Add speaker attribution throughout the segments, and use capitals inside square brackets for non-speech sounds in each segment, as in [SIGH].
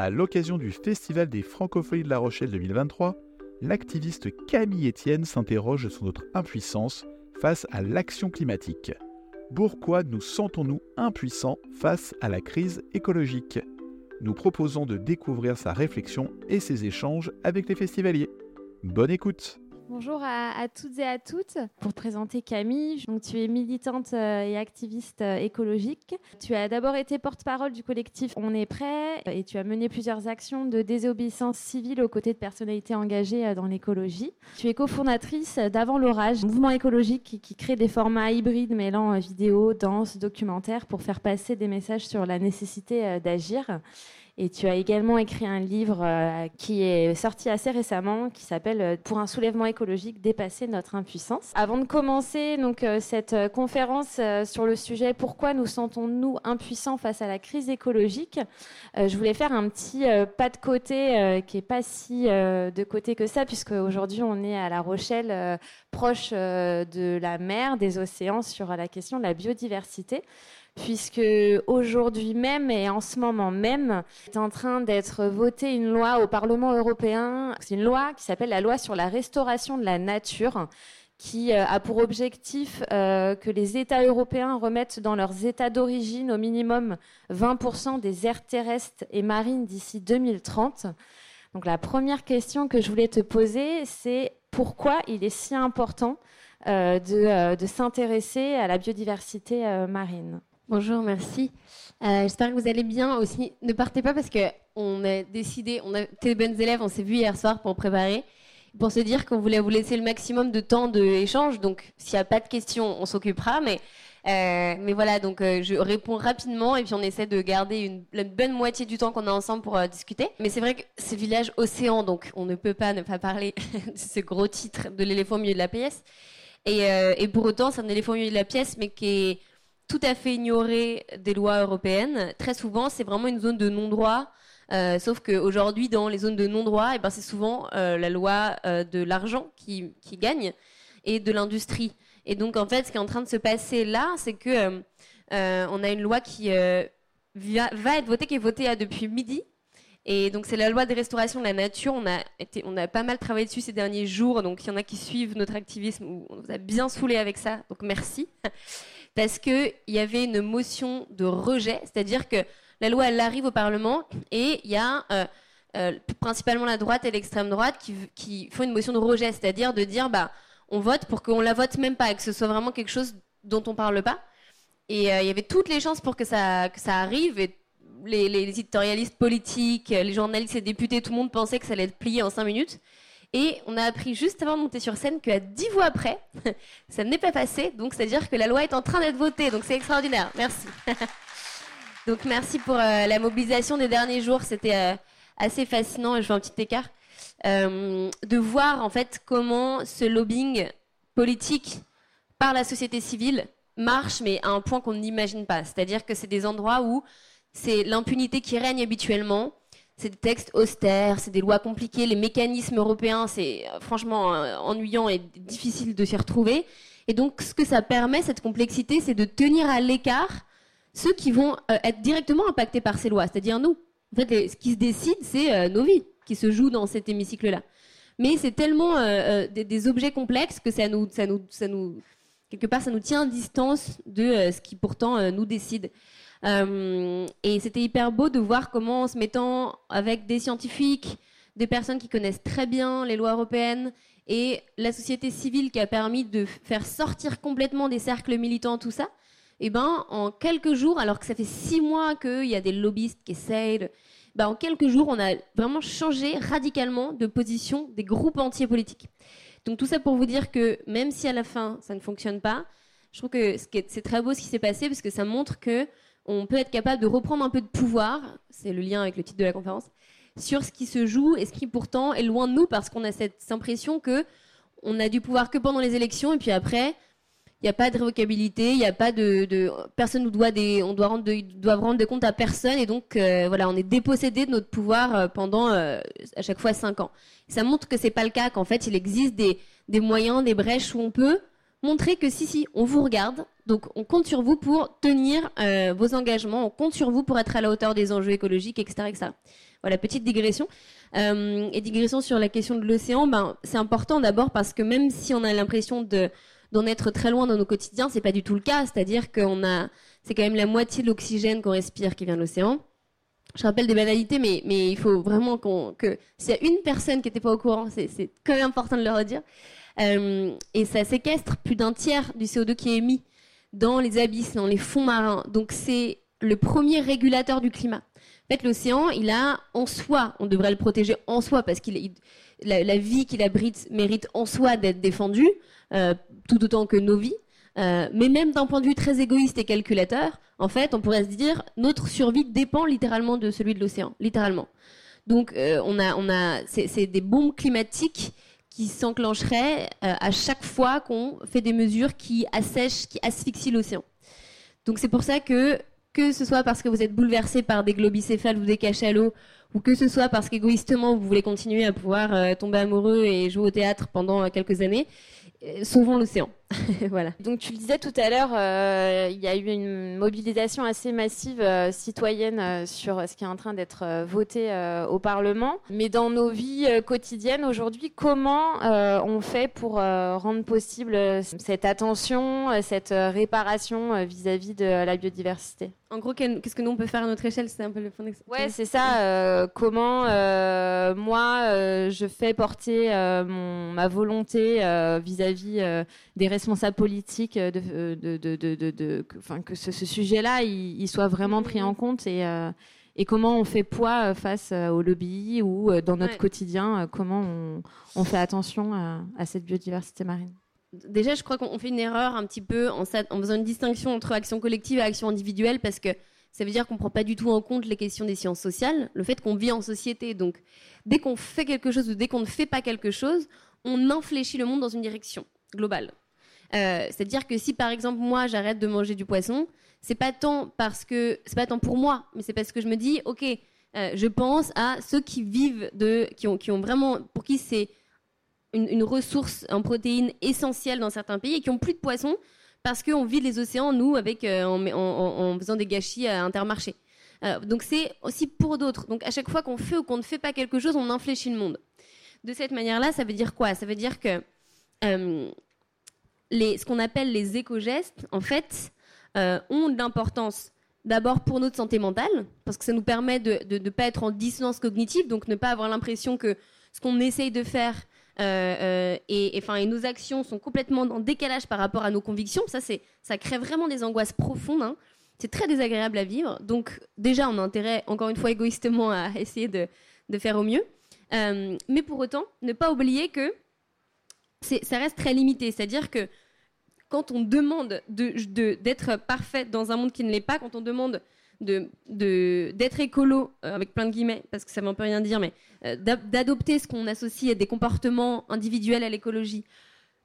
Speaker 1: À l'occasion du Festival des Francophonies de La Rochelle 2023, l'activiste Camille Etienne s'interroge sur notre impuissance face à l'action climatique. Pourquoi nous sentons-nous impuissants face à la crise écologique? Nous proposons de découvrir sa réflexion et ses échanges avec les festivaliers. Bonne écoute
Speaker 2: Bonjour à, toutes et à toutes. Pour te présenter Camille, tu es militante euh, et activiste euh, écologique. Tu as d'abord été porte-parole du collectif On est prêt et tu as mené plusieurs actions de désobéissance civile aux côtés de personnalités engagées euh, dans l'écologie. Tu es cofondatrice d'Avant l'orage, mouvement écologique qui, crée des formats hybrides mêlant vidéo, danse, documentaire pour faire passer des messages sur la nécessité d'agir. Et tu as également écrit un livre euh, qui est sorti assez récemment, qui s'appelle euh, Pour un soulèvement écologique, dépasser notre impuissance. Avant de commencer donc euh, cette conférence sur le sujet Pourquoi nous sentons-nous impuissants face à la crise écologique, je voulais faire un petit pas de côté qui est pas si de côté que ça, puisque aujourd'hui on est à La Rochelle, proche de la mer, des océans, sur la question de la biodiversité puisque aujourd'hui même et en ce moment même est en train d'être votée une loi au Parlement européen. C'est une loi qui s'appelle la loi sur la restauration de la nature qui euh, a pour objectif euh, que les États européens remettent dans leurs États d'origine au minimum 20% des aires terrestres et marines d'ici 2030. Donc la première question que je voulais te poser, c'est pourquoi il est si important euh, de, de s'intéresser à la biodiversité marine?
Speaker 3: Bonjour, merci. Euh, j'espère que vous allez bien aussi. Ne partez pas parce qu'on a décidé, on a été bonnes élèves, on s'est vu hier soir pour préparer, pour se dire qu'on voulait vous laisser le maximum de temps d'échange. Donc, s'il n'y a pas de questions, on s'occupera. Mais, euh, mais voilà, donc euh, je réponds rapidement et puis on essaie de garder une, la bonne moitié du temps qu'on a ensemble pour discuter. Mais c'est vrai que c'est village océan, donc on ne peut pas ne pas parler [LAUGHS] de ce gros titre de l'éléphant au milieu de la pièce. Et, et pour autant, c'est un éléphant au milieu de la pièce, mais qui est tout à fait ignoré des lois européennes. Très souvent, c'est vraiment une zone de non-droit. Euh, sauf qu'aujourd'hui, dans les zones de non-droit, eh ben, c'est souvent euh, la loi euh, de l'argent qui, qui, gagne et de l'industrie. Et donc, en fait, ce qui est en train de se passer là, c'est que on a une loi qui va, être votée, qui est votée depuis midi. Et donc, c'est la loi de restauration de la nature. On a, été, on a pas mal travaillé dessus ces derniers jours. Donc, il y en a qui suivent notre activisme. On vous a bien saoulé avec ça. Donc, merci parce qu'il y avait une motion de rejet, c'est-à-dire que la loi, elle arrive au Parlement et il y a euh, euh, principalement la droite et l'extrême droite qui, font une motion de rejet, c'est-à-dire de dire bah on vote pour qu'on la vote même pas, que ce soit vraiment quelque chose dont on parle pas. Et euh, il y avait toutes les chances pour que ça, ça arrive. Et les, les, éditorialistes politiques, les journalistes et députés, tout le monde pensait que ça allait être plié en cinq minutes. Et on a appris juste avant de monter sur scène qu'à dix voix après, [LAUGHS] ça n'est pas passé. Donc, c'est-à-dire que la loi est en train d'être votée. Donc, c'est extraordinaire. Merci. [LAUGHS] donc, merci pour euh, la mobilisation des derniers jours. C'était euh, assez fascinant. Je fais un petit écart. Euh, de voir, en fait, comment ce lobbying politique par la société civile marche, mais à un point qu'on n'imagine pas. C'est-à-dire que c'est des endroits où c'est l'impunité qui règne habituellement c'est des textes austères, c'est des lois compliquées, les mécanismes européens, c'est euh, franchement euh, ennuyant et difficile de s'y retrouver. Et donc, ce que ça permet, cette complexité, c'est de tenir à l'écart ceux qui vont euh, être directement impactés par ces lois, c'est-à-dire nous. En fait, ce qui se décide, c'est nos vies qui se jouent dans cet hémicycle-là. Mais c'est tellement des, objets complexes que ça nous, nous, quelque part, ça nous tient à distance de ce qui pourtant nous décide. Euh, et c'était hyper beau de voir comment, en se mettant avec des scientifiques, des personnes qui connaissent très bien les lois européennes et la société civile qui a permis de faire sortir complètement des cercles militants, tout ça, eh ben, en quelques jours, alors que ça fait six mois qu'il y a des lobbyistes qui essayent, ben, en quelques jours, on a vraiment changé radicalement de position des groupes entiers politiques. Donc tout ça pour vous dire que même si à la fin ça ne fonctionne pas, je trouve que c'est très beau ce qui s'est passé parce que ça montre que on peut être capable de reprendre un peu de pouvoir, c'est le lien avec le titre de la conférence, sur ce qui se joue et ce qui pourtant est loin de nous parce qu'on a cette impression que on a du pouvoir que pendant les élections et puis après il n'y a pas de révocabilité, il n'y a pas de, personne nous doit on doit rendre, doit rendre des comptes à personne et donc euh, voilà, on est dépossédé de notre pouvoir euh, pendant euh, à chaque fois cinq ans. Ça montre que c'est pas le cas, qu'en fait il existe des, des moyens, des brèches où on peut montrer que si si, on vous regarde, donc on compte sur vous pour tenir euh, vos engagements, on compte sur vous pour être à la hauteur des enjeux écologiques, etc. etc. Voilà, petite digression. Euh, et digression sur la question de l'océan, ben, c'est important d'abord parce que même si on a l'impression de d'en être très loin dans nos quotidiens, c'est pas du tout le cas. C'est-à-dire qu'on a, c'est quand même la moitié de l'oxygène qu'on respire qui vient de l'océan. Je rappelle des banalités, mais, il faut vraiment qu'on, que s'il y a une personne qui n'était pas au courant, c'est, quand même important de le redire. Euh, et ça séquestre plus d'un tiers du CO2 qui est émis dans les abysses, dans les fonds marins. Donc c'est le premier régulateur du climat. En fait, l'océan, il a en soi, on devrait le protéger en soi parce la, la, vie qu'il abrite mérite en soi d'être défendue, euh, tout autant que nos vies. Euh, mais même d'un point de vue très égoïste et calculateur, en fait, on pourrait se dire notre survie dépend littéralement de celui de l'océan, littéralement. Donc, euh, on a, on a, c'est des bombes climatiques qui s'enclencheraient euh, à chaque fois qu'on fait des mesures qui assèchent, qui asphyxient l'océan. Donc, c'est pour ça que que ce soit parce que vous êtes bouleversé par des globicéphales ou des cachalots, ou que ce soit parce qu'égoïstement vous voulez continuer à pouvoir euh, tomber amoureux et jouer au théâtre pendant quelques années, sauvons l'océan. [LAUGHS] voilà.
Speaker 2: Donc tu le disais tout à l'heure, euh, il y a eu une mobilisation assez massive euh, citoyenne euh, sur ce qui est en train d'être voté au Parlement. Mais dans nos vies quotidiennes aujourd'hui, comment on fait pour rendre possible cette attention, cette réparation vis-à-mon -vis de la biodiversité?
Speaker 3: En gros, qu'est-ce que nous on peut faire à notre échelle? C'est un peu le point
Speaker 2: Ouais, c'est ça. comment moi je fais porter mon, ma volonté vis-à-vis -vis, des responsables politiques euh, de, de, de, de enfin, que ce, ce sujet-là il, il, soit vraiment pris en compte et, euh, et comment on fait poids euh, face au lobby ou dans notre ouais. quotidien, comment on, on, fait attention à, à, cette biodiversité marine?
Speaker 3: Déjà, je crois qu'on fait une erreur un petit peu en, en faisant une distinction entre action collective et action individuelle parce que ça veut dire qu'on ne prend pas du tout en compte les questions des sciences sociales, le fait qu'on vit en société. Donc, dès qu'on fait quelque chose ou dès qu'on ne fait pas quelque chose, on infléchit le monde dans une direction globale. Euh, C'est-à-dire que si par exemple moi j'arrête de manger du poisson, c'est pas tant parce que c'est pas tant pour moi, mais c'est parce que je me dis ok, euh, je pense à ceux qui vivent de, qui ont, qui ont vraiment, pour qui c'est une, ressource en protéines essentielle dans certains pays et qui ont plus de poissons parce qu'on vide les océans nous avec euh, en, faisant des gâchis à Intermarché. Donc c'est aussi pour d'autres. Donc à chaque fois qu'on fait ou qu'on ne fait pas quelque chose, on infléchit le monde. De cette manière-là, ça veut dire quoi? Ça veut dire que ce qu'on appelle les éco-gestes, en fait, euh, ont de l'importance d'abord pour notre santé mentale, parce que ça nous permet de ne pas être en dissonance cognitive, donc ne pas avoir l'impression que ce qu'on essaye de faire euh, euh, et, et, et, nos actions sont complètement en décalage par rapport à nos convictions. Ça, ça crée vraiment des angoisses profondes. Hein. C'est très désagréable à vivre. Donc, déjà, on a intérêt, encore une fois, égoïstement, à [LAUGHS] essayer de, faire au mieux. Mais pour autant, ne pas oublier que ça reste très limité. C'est-à-dire que quand on demande d'être de, parfait dans un monde qui ne l'est pas, quand on demande d'être de, écolo, euh, avec plein de guillemets, parce que ça ne veut un peu rien dire, mais euh, d'adopter ce qu'on associe à des comportements individuels à l'écologie,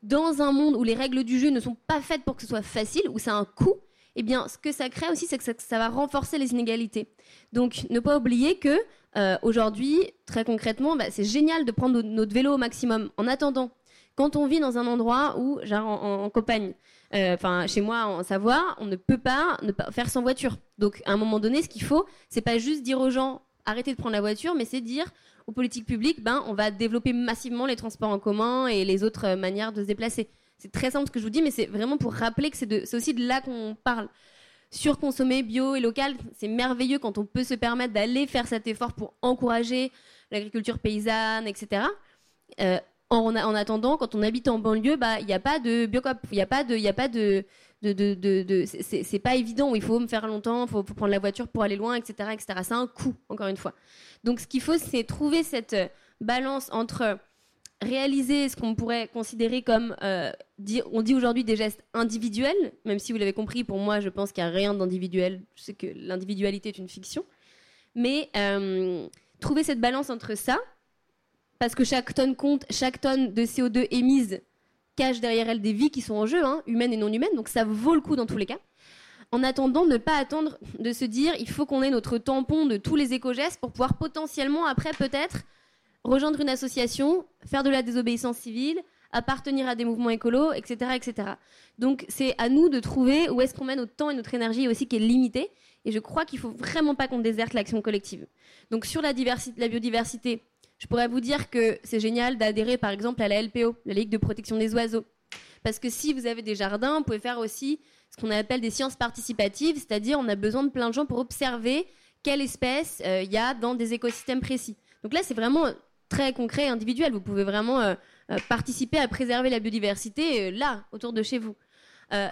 Speaker 3: dans un monde où les règles du jeu ne sont pas faites pour que ce soit facile, où ça a un coût, eh bien, ce que ça crée aussi, c'est que ça, ça, va renforcer les inégalités. Donc, ne pas oublier que euh, aujourd'hui, très concrètement, bah, c'est génial de prendre notre vélo au maximum. En attendant, quand on vit dans un endroit où, genre en, campagne, enfin euh, chez moi en Savoie, on ne peut pas ne pas faire sans voiture. Donc à un moment donné, ce qu'il faut, c'est pas juste dire aux gens arrêtez de prendre la voiture, mais c'est dire aux politiques publiques, ben on va développer massivement les transports en commun et les autres euh, manières de se déplacer. C'est très simple ce que je vous dis, mais c'est vraiment pour rappeler que c'est aussi de là qu'on parle. Surconsommer bio et local, c'est merveilleux quand on peut se permettre d'aller faire cet effort pour encourager l'agriculture paysanne, etc. en, en, attendant, quand on habite en banlieue, bah il n'y a pas de biocop, il n'y a pas de, il a pas de, c'est pas évident. Il faut me faire longtemps, il faut, prendre la voiture pour aller loin, etc., etc. C'est un coût, encore une fois. Donc ce qu'il faut, c'est trouver cette balance entre réaliser ce qu'on pourrait considérer comme, euh, on dit aujourd'hui des gestes individuels, même si vous l'avez compris, pour moi, je pense qu'il n'y a rien d'individuel. Je sais que l'individualité est une fiction, mais euh, trouver cette balance entre ça parce que chaque tonne compte, chaque tonne de CO2 émise cache derrière elle des vies qui sont en jeu, hein, humaines et non humaines, donc ça vaut le coup dans tous les cas. En attendant, ne pas attendre de se dire il faut qu'on ait notre tampon de tous les éco-gestes pour pouvoir potentiellement, après peut-être, rejoindre une association, faire de la désobéissance civile, appartenir à des mouvements écolos, etc., etc. Donc c'est à nous de trouver où est-ce qu'on met notre temps et notre énergie aussi qui est limitée. Et je crois qu'il faut vraiment pas qu'on déserte l'action collective. Donc sur la, la biodiversité, je pourrais vous dire que c'est génial d'adhérer par exemple à la LPO, la Ligue de protection des oiseaux. Parce que si vous avez des jardins, vous pouvez faire aussi ce qu'on appelle des sciences participatives, c'est-à-dire on a besoin de plein de gens pour observer quelle espèce il euh, y a dans des écosystèmes précis. Donc là, c'est vraiment très concret et individuel. Vous pouvez vraiment euh, euh, participer à préserver la biodiversité là, autour de chez vous.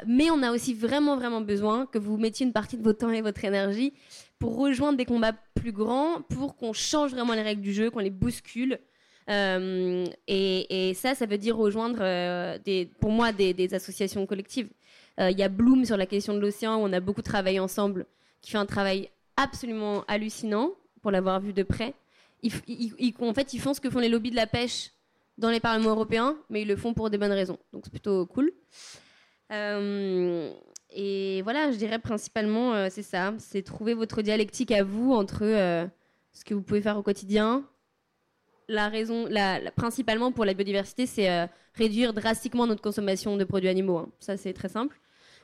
Speaker 3: mais on a aussi vraiment, vraiment besoin que vous mettiez une partie de votre temps et votre énergie pour rejoindre des combats plus grands, pour qu'on change vraiment les règles du jeu, qu'on les bouscule. Et, ça, ça veut dire rejoindre, des, pour moi, des associations collectives. Il euh, y a Bloom sur la question de l'océan, où on a beaucoup travaillé ensemble, qui fait un travail absolument hallucinant, pour l'avoir vu de près. en fait, ils font ce que font les lobbies de la pêche dans les parlements européens, mais ils le font pour des bonnes raisons. Donc c'est plutôt cool. Euh, et voilà, je dirais principalement, euh, c'est ça, c'est trouver votre dialectique à vous entre ce que vous pouvez faire au quotidien. La raison, principalement pour la biodiversité, c'est réduire drastiquement notre consommation de produits animaux. Hein. Ça, c'est très simple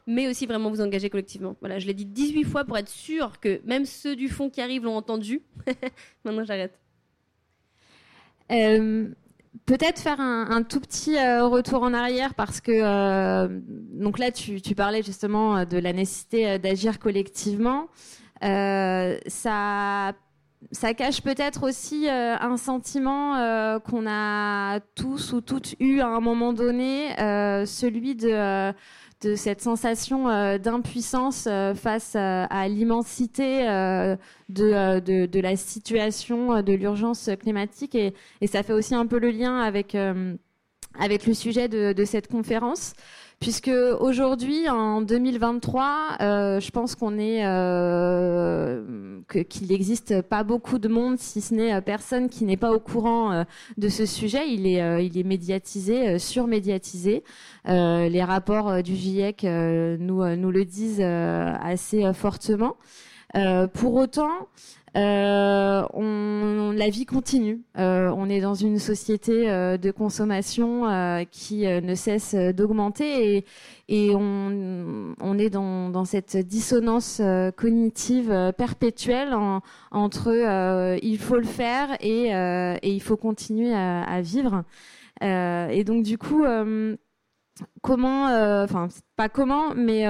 Speaker 3: mais aussi vraiment vous engager collectivement. Voilà, je l'ai dit 18 fois pour être sûr que même ceux du fond qui arrivent l'ont entendu. [LAUGHS] Maintenant, j'arrête.
Speaker 2: Euh, peut-être faire un, tout petit euh, retour en arrière parce que euh, donc là tu, parlais justement de la nécessité d'agir collectivement. ça ça cache peut-être aussi un sentiment qu'on a tous ou toutes eu à un moment donné, celui de de cette sensation euh, d'impuissance euh, face à, l'immensité euh, de, la situation de l'urgence climatique. Et, ça fait aussi un peu le lien avec, le sujet de cette conférence puisque aujourd'hui, en 2023, euh, je pense qu'on est euh, qu'il n'existe pas beaucoup de monde, si ce n'est euh, personne qui n'est pas au courant de ce sujet. Il est, il est médiatisé, surmédiatisé. les rapports du GIEC nous nous le disent assez fortement. pour autant, euh, la vie continue. Euh, on est dans une société euh, de consommation qui ne cesse d'augmenter et, on, est dans, cette dissonance cognitive perpétuelle en, entre il faut le faire et, il faut continuer à, à vivre. et donc du coup comment, enfin pas comment, mais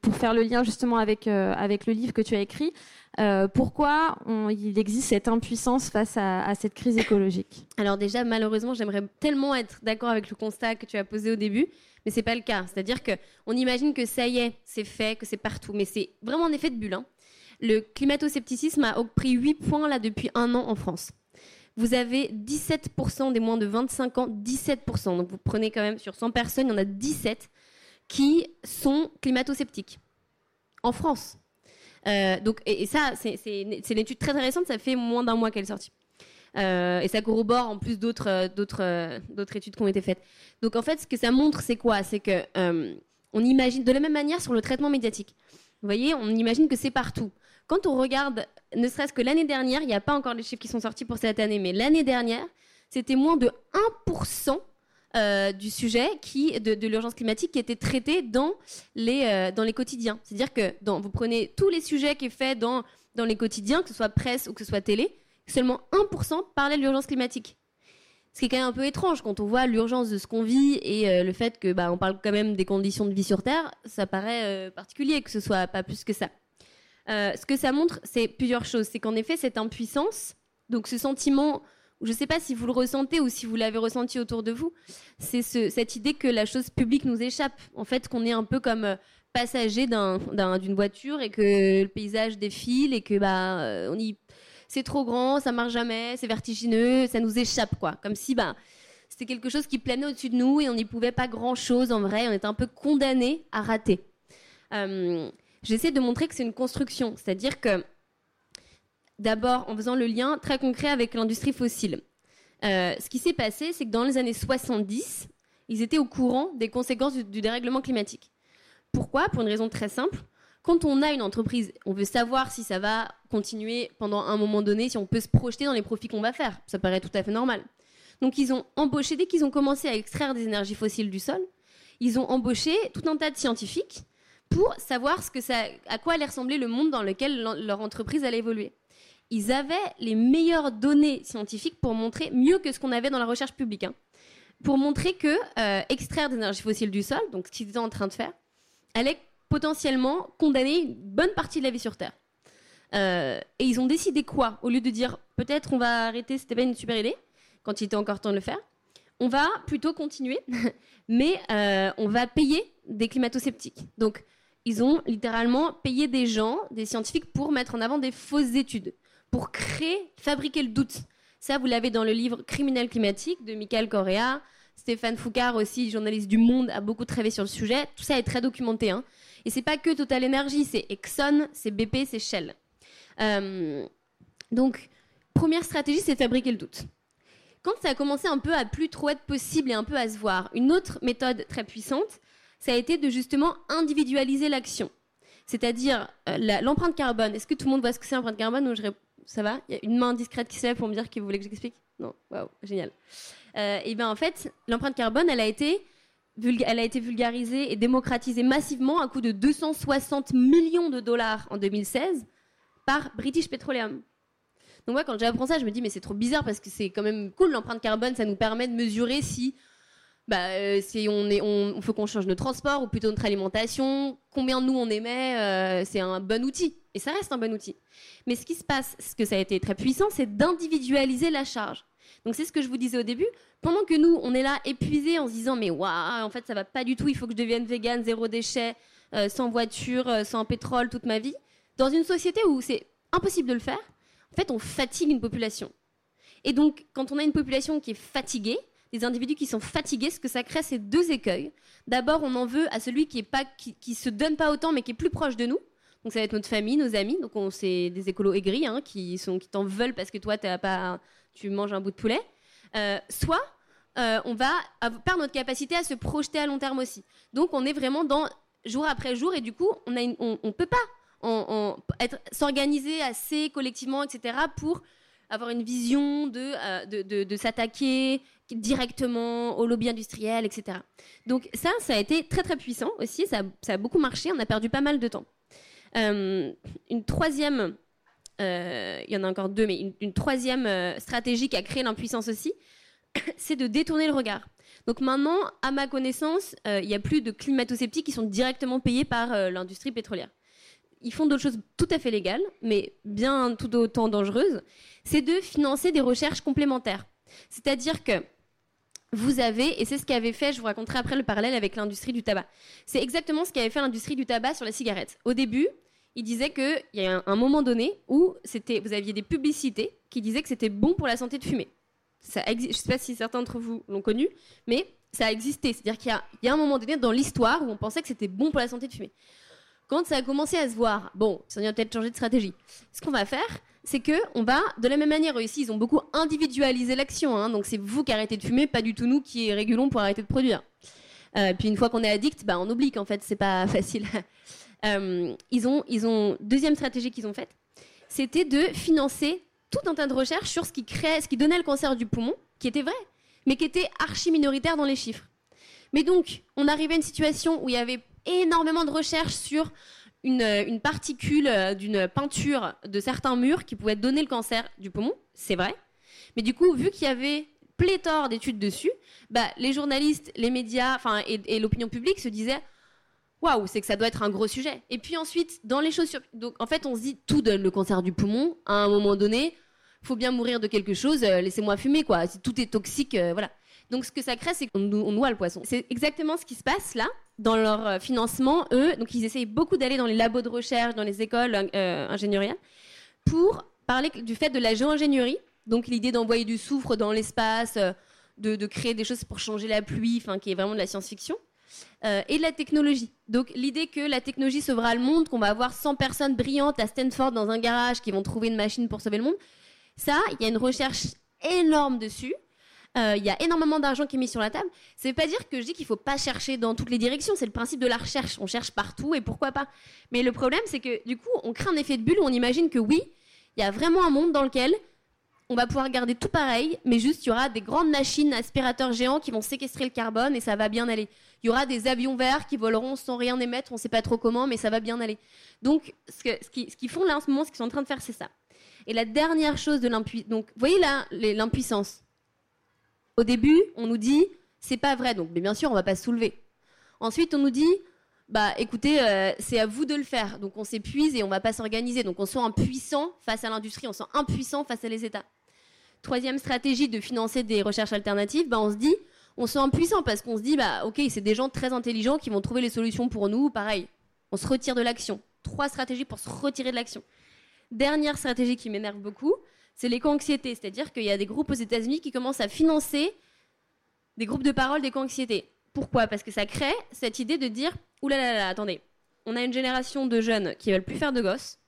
Speaker 2: pour faire le lien justement avec avec le livre que tu as écrit, euh, pourquoi il existe cette impuissance face à, cette crise écologique?
Speaker 3: Alors déjà, malheureusement, j'aimerais tellement être d'accord avec le constat que tu as posé au début, mais c'est pas le cas. C'est-à-dire que on imagine que ça y est, c'est fait, que c'est partout, mais c'est vraiment un effet de bulle. Hein. Le climato-scepticisme a pris 8 points là depuis un an en France. Vous avez 17% des moins de 25 ans, 17%. Donc vous prenez quand même sur 100 personnes, il y en a 17 qui sont climato-sceptiques en France. Euh, donc, et, ça, c'est une étude très intéressante, ça fait moins d'un mois qu'elle est sortie. Euh, et ça corrobore en plus d'autres euh, d'autres études qui ont été faites. Donc en fait, ce que ça montre, c'est quoi? C'est que on imagine de la même manière sur le traitement médiatique. Vous voyez, on imagine que c'est partout. Quand on regarde, ne serait-ce que l'année dernière, il n'y a pas encore les chiffres qui sont sortis pour cette année, mais l'année dernière, c'était moins de 1% euh, du sujet qui, de, l'urgence climatique qui était traité dans les, euh, dans les quotidiens. C'est-à-dire que dans, vous prenez tous les sujets qui sont faits dans, dans les quotidiens, que ce soit presse ou que ce soit télé, seulement 1% parlait de l'urgence climatique. Ce qui est quand même un peu étrange quand on voit l'urgence de ce qu'on vit et euh, le fait que bah, on parle quand même des conditions de vie sur Terre, ça paraît particulier que ce soit pas plus que ça. ce que ça montre, c'est plusieurs choses. C'est qu'en effet, cette impuissance, donc ce sentiment je ne sais pas si vous le ressentez ou si vous l'avez ressenti autour de vous, c'est cette idée que la chose publique nous échappe. En fait, qu'on est un peu comme euh, passager d'une voiture et que le paysage défile et que bah euh, c'est trop grand, ça marche jamais, c'est vertigineux, ça nous échappe quoi. Comme si bah c'était quelque chose qui planait au-dessus de nous et on n'y pouvait pas grand-chose en vrai, on était un peu condamné à rater. Euh, j'essaie de montrer que c'est une construction, c'est-à-dire que D'abord en faisant le lien très concret avec l'industrie fossile. Euh, ce qui s'est passé, c'est que dans les années 70, ils étaient au courant des conséquences du, dérèglement climatique. Pourquoi? Pour une raison très simple. Quand on a une entreprise, on veut savoir si ça va continuer pendant un moment donné, si on peut se projeter dans les profits qu'on va faire. Ça paraît tout à fait normal. Donc ils ont embauché, dès qu'ils ont commencé à extraire des énergies fossiles du sol, ils ont embauché tout un tas de scientifiques pour savoir à quoi allait ressembler le monde dans lequel leur entreprise allait évoluer. Ils avaient les meilleures données scientifiques pour montrer mieux que ce qu'on avait dans la recherche publique, hein, pour montrer que euh, extraire des énergies fossiles du sol, donc ce qu'ils étaient en train de faire, allait potentiellement condamner une bonne partie de la vie sur Terre. Euh, et ils ont décidé quoi? Au lieu de dire peut-être on va arrêter, c'était pas une super idée, quand il était encore temps de le faire, on va plutôt continuer, [LAUGHS] mais euh, on va payer des climato-sceptiques. Donc, ils ont littéralement payé des gens, des scientifiques, pour mettre en avant des fausses études, pour créer, fabriquer le doute. Ça, vous l'avez dans le livre Criminel climatique de Michael Correa. Stéphane Foucard aussi, journaliste du Monde, a beaucoup travaillé sur le sujet. Tout ça est très documenté. Hein. Et c'est pas que Total Energy, c'est Exxon, c'est BP, c'est Shell. Euh, donc, première stratégie, c'est fabriquer le doute. Quand ça a commencé un peu à plus trop être possible et un peu à se voir, une autre méthode très puissante, ça a été de justement individualiser l'action. C'est-à-dire euh, l'empreinte carbone. Est-ce que tout le monde voit ce que c'est l'empreinte carbone? Ça va? Il y a une main discrète qui se lève pour me dire qu'il voulait que j'explique Non Waouh, génial. Euh, et bien en fait, l'empreinte carbone, elle a été elle a été vulgarisée et démocratisée massivement à coût de 260 millions de dollars en 2016 par British Petroleum. Donc moi, quand j'apprends ça, je me dis, mais c'est trop bizarre parce que c'est quand même cool, l'empreinte carbone, ça nous permet de mesurer si, bah, euh, si on, est, on, faut qu'on change nos transports ou plutôt notre alimentation, combien nous on émet, euh, c'est un bon outil. Et ça reste un bon outil. Mais ce qui se passe, ce que ça a été très puissant, c'est d'individualiser la charge. Donc c'est ce que je vous disais au début. Pendant que nous, on est là épuisés en se disant, mais waouh, en fait, ça va pas du tout, il faut que je devienne vegan, zéro déchet, euh, sans voiture, sans pétrole toute ma vie. Dans une société où c'est impossible de le faire, en fait, on fatigue une population. Et donc, quand on a une population qui est fatiguée, des individus qui sont fatigués, ce que ça crée, c'est deux écueils. D'abord, on en veut à celui qui est pas, qui, se donne pas autant, mais qui est plus proche de nous. Donc, ça va être notre famille, nos amis. Donc, on c'est des écolos aigris hein, qui sont, qui t'en veulent parce que toi, pas, tu manges un bout de poulet. Euh, soit, euh, on va perdre notre capacité à se projeter à long terme aussi. Donc, on est vraiment dans jour après jour, et du coup, on a, on, peut pas s'organiser assez collectivement, etc., pour avoir une vision de, euh, de, s'attaquer directement au lobby industriel, etc. Donc ça, ça a été très très puissant aussi, ça, a beaucoup marché, on a perdu pas mal de temps. Euh, une troisième, euh, il y en a encore deux, mais une, troisième stratégie qui a créé l'impuissance aussi, [COUGHS] c'est de détourner le regard. Donc maintenant, à ma connaissance, il n'y a plus de climato-sceptiques qui sont directement payés par l'industrie pétrolière ils font d'autres choses tout à fait légales, mais bien tout autant dangereuses, c'est de financer des recherches complémentaires. C'est-à-dire que vous avez, et c'est ce qu'avait fait, je vous raconterai après le parallèle avec l'industrie du tabac, c'est exactement ce qu'avait fait l'industrie du tabac sur la cigarette. Au début, il disait qu'il y a un, moment donné où vous aviez des publicités qui disaient que c'était bon pour la santé de fumer. Je ne sais pas si certains d'entre vous l'ont connu, mais ça a existé. C'est-à-dire qu'il y, a un moment donné dans l'histoire où on pensait que c'était bon pour la santé de fumer. Quand ça a commencé à se voir, bon, ça a peut-être changé de stratégie. Ce qu'on va faire, c'est que on va, de la même manière, ici, ils ont beaucoup individualisé l'action. Hein. donc c'est vous qui arrêtez de fumer, pas du tout nous qui régulons pour arrêter de produire. Euh, puis une fois qu'on est addict, bah, on oublie qu'en fait c'est pas [LAUGHS] facile. Euh, ils ont, ils ont deuxième stratégie qu'ils ont faite, c'était de financer tout un tas de recherches sur ce qui ce qui donnait le cancer du poumon, qui était vrai, mais qui était archi minoritaire dans les chiffres. Mais donc, on arrivait à une situation où il y avait énormément de recherches sur une, particule euh, d'une peinture de certains murs qui pouvait donner le cancer du poumon, c'est vrai. Mais du coup, vu qu'il y avait pléthore d'études dessus, bah, les journalistes, les médias et, l'opinion publique se disaient waouh, c'est que ça doit être un gros sujet. Et puis ensuite, dans les choses. Donc en fait, on se dit tout donne le cancer du poumon. À un moment donné, faut bien mourir de quelque chose, euh, laissez-moi fumer, quoi. Si tout est toxique, euh, voilà. Donc ce que ça crée, c'est qu'on noie le poisson. C'est exactement ce qui se passe là dans leur euh, financement. Eux, donc ils essayent beaucoup d'aller dans les labos de recherche, dans les écoles euh, ingénieriales, pour parler du fait de la géo-ingénierie. Donc l'idée d'envoyer du soufre dans l'espace, euh, de, créer des choses pour changer la pluie, enfin qui est vraiment de la science-fiction. et de la technologie. Donc l'idée que la technologie sauvera le monde, qu'on va avoir 100 personnes brillantes à Stanford dans un garage qui vont trouver une machine pour sauver le monde, ça, il y a une recherche énorme dessus. Euh, il y a énormément d'argent qui est mis sur la table. Ça ne veut pas dire que je dis qu'il ne faut pas chercher dans toutes les directions. C'est le principe de la recherche. On cherche partout et pourquoi pas. Mais le problème, c'est que du coup, on crée un effet de bulle où on imagine que oui, il y a vraiment un monde dans lequel on va pouvoir garder tout pareil, mais juste il y aura des grandes machines aspirateurs géants qui vont séquestrer le carbone et ça va bien aller. Il y aura des avions verts qui voleront sans rien émettre, on ne sait pas trop comment, mais ça va bien aller. Donc, ce qu'ils font là en ce moment, ce qu'ils sont en train de faire, c'est ça. Et la dernière chose de l'impuissance, donc, vous voyez là, l'impuissance. Au début, on nous dit, c'est pas vrai, donc, mais bien sûr, on va pas se soulever. Ensuite, on nous dit, bah, écoutez, euh, c'est à vous de le faire. Donc, on s'épuise et on va pas s'organiser. Donc, on se sent impuissant face à l'industrie, on se sent impuissant face à les États. Troisième stratégie de financer des recherches alternatives, bah, on se dit, on se sent impuissant parce qu'on se dit, bah, ok, c'est des gens très intelligents qui vont trouver les solutions pour nous. Pareil, on se retire de l'action. Trois stratégies pour se retirer de l'action. Dernière stratégie qui m'énerve beaucoup, c'est l'éco-anxiété. C'est-à-dire qu'il y a des groupes aux États-Unis qui commencent à financer des groupes de parole d'éco-anxiété. Pourquoi? Parce que ça crée cette idée de dire, oulala, là là, attendez, on a une génération de jeunes qui veulent plus faire de gosses.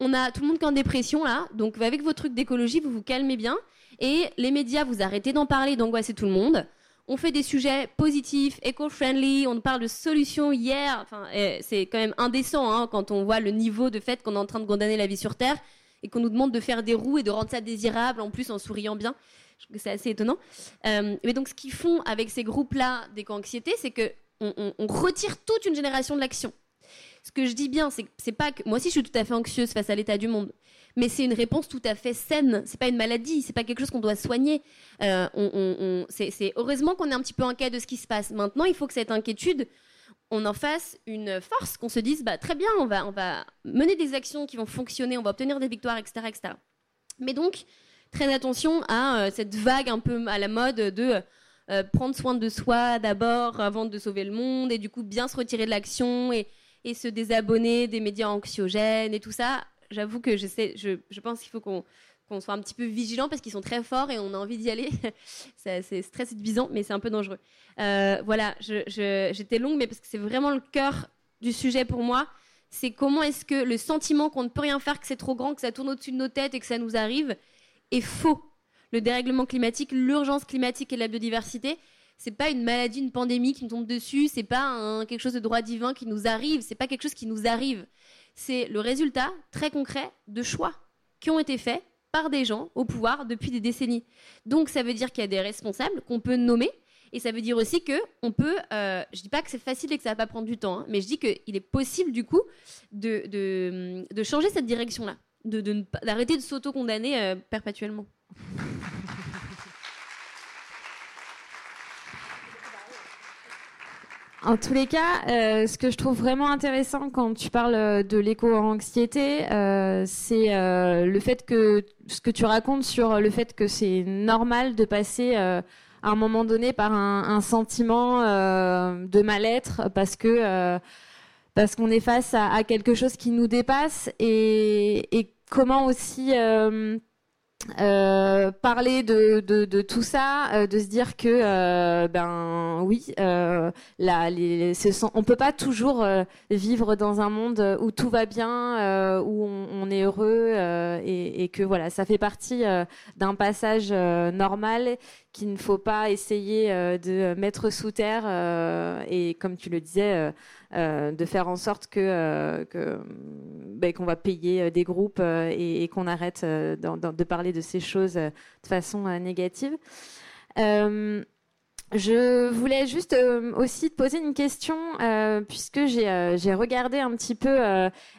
Speaker 3: On a tout le monde qui est en dépression là, donc avec vos trucs d'écologie, vous vous calmez bien. Et les médias, vous arrêtez d'en parler, d'angoisser tout le monde on fait des sujets positifs, éco-friendly, on parle de solutions hier. Enfin, eh, c'est quand même indécent hein, quand on voit le niveau de fait qu'on est en train de condamner la vie sur Terre et qu'on nous demande de faire des roues et de rendre ça désirable, en plus en souriant bien. Je trouve que c'est assez étonnant. Euh, mais donc, ce qu'ils font avec ces groupes-là d'éco-anxiété, c'est que on, retire toute une génération de l'action. Ce que je dis bien, c'est, c'est pas que moi aussi je suis tout à fait anxieuse face à l'état du monde mais c'est une réponse tout à fait saine. C'est pas une maladie, c'est pas quelque chose qu'on doit soigner. Euh, c'est heureusement qu'on est un petit peu inquiet de ce qui se passe. Maintenant, il faut que cette inquiétude, on en fasse une force, qu'on se dise, bah, très bien, on va, on va mener des actions qui vont fonctionner, on va obtenir des victoires, etc. etc. Mais donc, très attention à euh, cette vague un peu à la mode de euh, prendre soin de soi d'abord avant de sauver le monde, et du coup bien se retirer de l'action et, et se désabonner des médias anxiogènes et tout ça j'avoue que je, je pense qu'il faut qu'on soit un petit peu vigilant parce qu'ils sont très forts et on a envie d'y aller. [LAUGHS] c'est très séduisant, mais c'est un peu dangereux. Euh, voilà, j'étais longue, mais parce que c'est vraiment le cœur du sujet pour moi. C'est comment est-ce que le sentiment qu'on ne peut rien faire, que c'est trop grand, que ça tourne au-dessus de nos têtes et que ça nous arrive, est faux. Le dérèglement climatique, l'urgence climatique et la biodiversité, c'est pas une maladie, une pandémie qui nous tombe dessus, c'est pas quelque chose de droit divin qui nous arrive, c'est pas quelque chose qui nous arrive c'est le résultat très concret de choix qui ont été faits par des gens au pouvoir depuis des décennies. Donc ça veut dire qu'il y a des responsables qu'on peut nommer. Et ça veut dire aussi que on peut, euh, je dis pas que c'est facile et que ça va pas prendre du temps, hein, mais je dis qu'il est possible du coup de, de, changer cette direction-là, d'arrêter de, s'auto-condamner euh, perpétuellement.
Speaker 2: En tous les cas, euh, ce que je trouve vraiment intéressant quand tu parles euh, de l'éco-anxiété, euh, c'est le fait que ce que tu racontes sur le fait que c'est normal de passer à un moment donné par un, sentiment de mal-être parce que parce qu'on est face à, quelque chose qui nous dépasse et, et comment aussi euh, parler de, de, de, tout ça, euh, de se dire que euh, ben oui, euh, là, les, on peut pas toujours vivre dans un monde où tout va bien, où on, on, est heureux et, et, que voilà, ça fait partie d'un passage normal qu'il ne faut pas essayer de mettre sous terre et comme tu le disais euh, de faire en sorte que, euh, ben, qu'on va payer euh, des groupes et, qu'on arrête de parler de ces choses de façon négative. Je voulais juste aussi te poser une question, puisque j'ai regardé un petit peu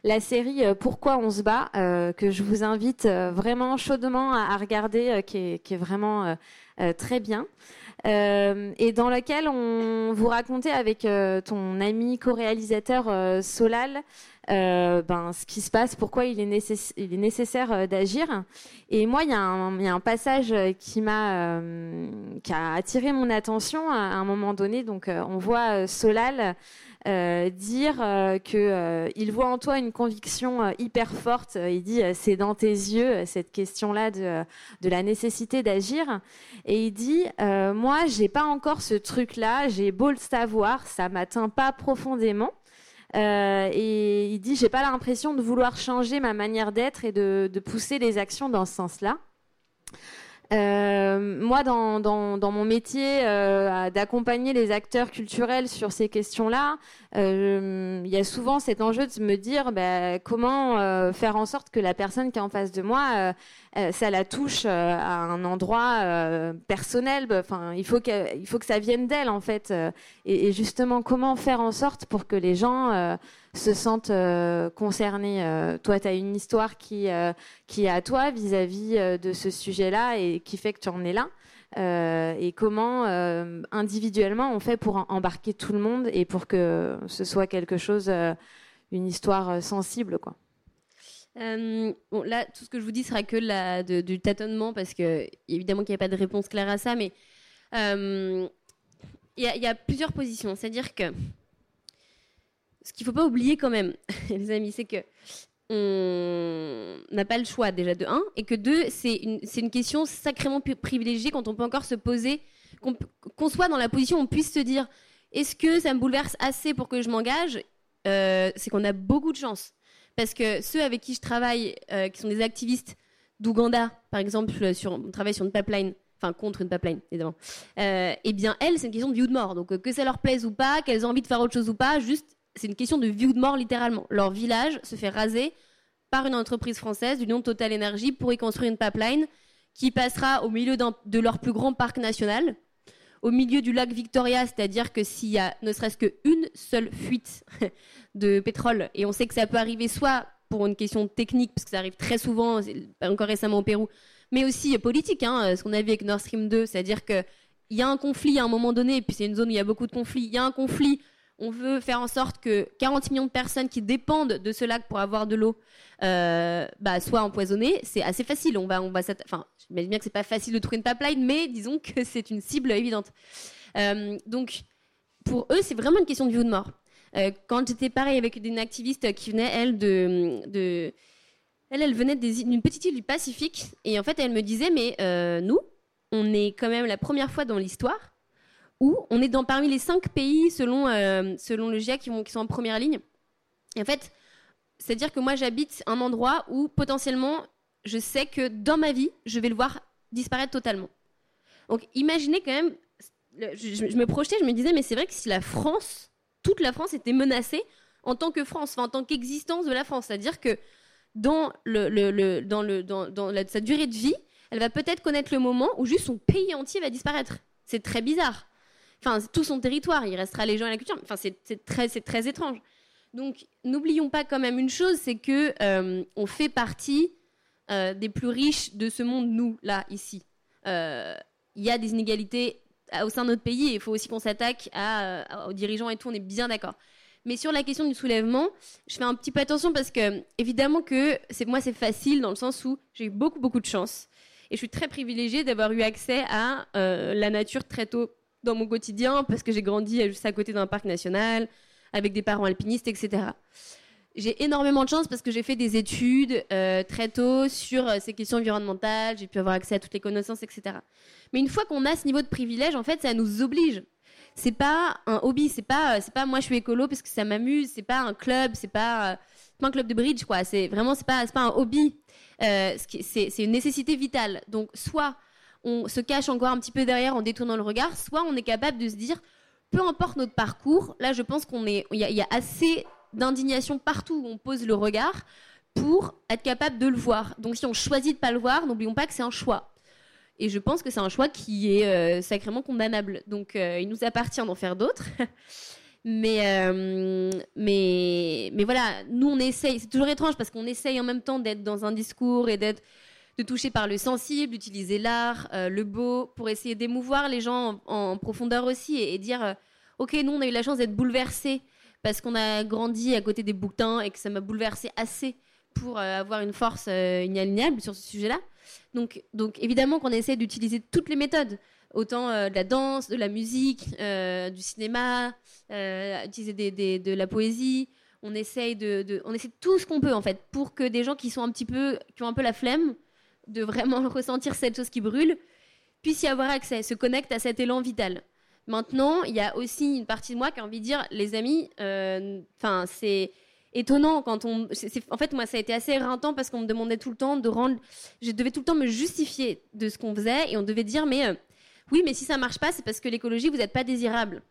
Speaker 2: la série Pourquoi on se bat, que je vous invite vraiment chaudement à, regarder, qui est, qui, est, vraiment très bien. Euh, et dans lequel on vous racontait avec euh, ton ami co-réalisateur euh, Solal ben, ce qui se passe, pourquoi il est, nécessaire d'agir. Et moi, il y, a un passage qui m'a qui a attiré mon attention à, un moment donné. Donc, on voit Solal dire euh, que euh, il voit en toi une conviction hyper forte. Il dit c'est dans tes yeux cette question-là de, de la nécessité d'agir. Et il dit moi j'ai pas encore ce truc-là. J'ai beau le savoir, ça m'atteint pas profondément. et il dit j'ai pas l'impression de vouloir changer ma manière d'être et de, de pousser les actions dans ce sens-là. Euh, moi, dans, dans, dans, mon métier euh, d'accompagner les acteurs culturels sur ces questions-là, euh, il y a souvent cet enjeu de me dire bah, comment euh, faire en sorte que la personne qui est en face de moi, ça la touche à un endroit personnel. Bah, enfin, il faut que, faut que ça vienne d'elle en fait. Et, justement, comment faire en sorte pour que les gens se sentent concernés? Toi, tu as une histoire qui, qui est à toi vis-à-vis de ce sujet-là et qui fait que tu en es là. et comment individuellement on fait pour embarquer tout le monde et pour que ce soit quelque chose, une histoire sensible, quoi.
Speaker 3: Euh, bon, là, tout ce que je vous dis sera que du tâtonnement, parce que évidemment qu'il n'y a pas de réponse claire à ça, mais euh, il y, a plusieurs positions. C'est-à-dire que ce qu'il ne faut pas oublier quand même, [LAUGHS] les amis, c'est que on n'a pas le choix déjà de un, et que deux, c'est une, une, question sacrément privilégiée quand on peut encore se poser, qu'on soit dans la position où on puisse se dire, est-ce que ça me bouleverse assez pour que je m'engage? Euh, C'est qu'on a beaucoup de chance. Parce que ceux avec qui je travaille, euh, qui sont des activistes d'Ouganda, par exemple, sur, on travaille sur une pipeline, enfin contre une pipeline, évidemment, euh, eh bien, elles, c'est une question de vie ou de mort. Donc, euh, que ça leur plaise ou pas, qu'elles aient envie de faire autre chose ou pas, juste, c'est une question de vie ou de mort, littéralement. Leur village se fait raser par une entreprise française, l'Union Total Énergie, pour y construire une pipeline qui passera au milieu de leur plus grand parc national, au milieu du lac Victoria, c'est-à-dire que s'il y a ne serait-ce qu'une seule fuite [LAUGHS] de pétrole. Et on sait que ça peut arriver soit pour une question technique, parce que ça arrive très souvent, encore récemment au Pérou, mais aussi politique, hein, ce qu'on a vu avec Nord Stream 2, c'est-à-dire qu'il y a un conflit à un moment donné, puis c'est une zone où il y a beaucoup de conflits, il y a un conflit, on veut faire en sorte que 40 millions de personnes qui dépendent de ce lac pour avoir de l'eau euh, bah, soient empoisonnées, c'est assez facile. On va, on va, enfin, j'imagine bien que c'est pas facile de trouver une pipeline, mais disons que [LAUGHS] c'est une cible évidente. Euh, donc, pour eux, c'est vraiment une question de vie ou de mort. Euh, quand j'étais pareil avec une activiste qui venait, elle, de, venait d'une petite île du Pacifique, et en fait, elle me disait, mais nous, on est quand même la première fois dans l'histoire où on est dans parmi les cinq pays selon euh, selon le GIEC qui, vont, qui sont en première ligne. Et en fait, c'est-à-dire que moi, j'habite un endroit où potentiellement, je sais que dans ma vie, je vais le voir disparaître totalement. Donc, imaginez quand même, je, me projetais, je me disais, mais c'est vrai que si la France toute la France était menacée en tant que France, en tant qu'existence de la France. C'est-à-dire que dans, le, dans, le, dans, sa durée de vie, elle va peut-être connaître le moment où juste son pays entier va disparaître. C'est très bizarre. Enfin, tout son territoire, il restera les gens et la culture. Enfin, c'est très, très étrange. Donc, n'oublions pas quand même une chose, c'est que euh, on fait partie euh, des plus riches de ce monde, nous, là, ici. Euh, il y a des inégalités au sein de notre pays. il faut aussi qu'on s'attaque aux dirigeants et tout, on est bien d'accord. Mais sur la question du soulèvement, je fais un petit peu attention parce que, évidemment, que moi, c'est facile dans le sens où j'ai eu beaucoup, beaucoup de chance. Et je suis très privilégiée d'avoir eu accès à la nature très tôt dans mon quotidien parce que j'ai grandi juste à côté d'un parc national, avec des parents alpinistes, etc j'ai énormément de chance parce que j'ai fait des études euh, très tôt sur euh, ces questions environnementales, j'ai pu avoir accès à toutes les connaissances, etc. Mais une fois qu'on a ce niveau de privilège, en fait, ça nous oblige. C'est pas un hobby, c'est pas, euh, c'est pas moi je suis écolo parce que ça m'amuse, c'est pas un club, c'est pas, pas un club de bridge, quoi. C'est vraiment, c'est pas, pas un hobby. c'est une nécessité vitale. Donc, soit on se cache encore un petit peu derrière en détournant le regard, soit on est capable de se dire, peu importe notre parcours, là je pense qu'on est, il y, a assez d'indignation partout où on pose le regard pour être capable de le voir. Donc si on choisit de pas le voir, n'oublions pas que c'est un choix. Et je pense que c'est un choix qui est euh, sacrément condamnable. Donc euh, il nous appartient d'en faire d'autres. [LAUGHS] mais, euh, mais, mais voilà, nous on essaye, c'est toujours étrange parce qu'on essaye en même temps d'être dans un discours et d'être de toucher par le sensible, d'utiliser l'art, le beau, pour essayer d'émouvoir les gens en, profondeur aussi et, dire, ok, nous on a eu la chance d'être bouleversés parce qu'on a grandi à côté des bouquetins et que ça m'a bouleversé assez pour euh, avoir une force euh, inalignable sur ce sujet-là. Donc, donc évidemment qu'on essaie d'utiliser toutes les méthodes, autant euh, de la danse, de la musique, du cinéma, utiliser de la poésie. On essaye de, on essaie tout ce qu'on peut en fait pour que des gens qui sont un petit peu, qui ont un peu la flemme de vraiment [LAUGHS] ressentir cette chose qui brûle, puissent y avoir accès, se connectent à cet élan vital. Maintenant, il y a aussi une partie de moi qui a envie de dire, les amis, euh, c'est étonnant quand on. en fait, moi, ça a été assez éreintant parce qu'on me demandait tout le temps de rendre. Je devais tout le temps me justifier de ce qu'on faisait et on devait dire, mais euh, oui, mais si ça marche pas, c'est parce que l'écologie, vous n'êtes pas désirable.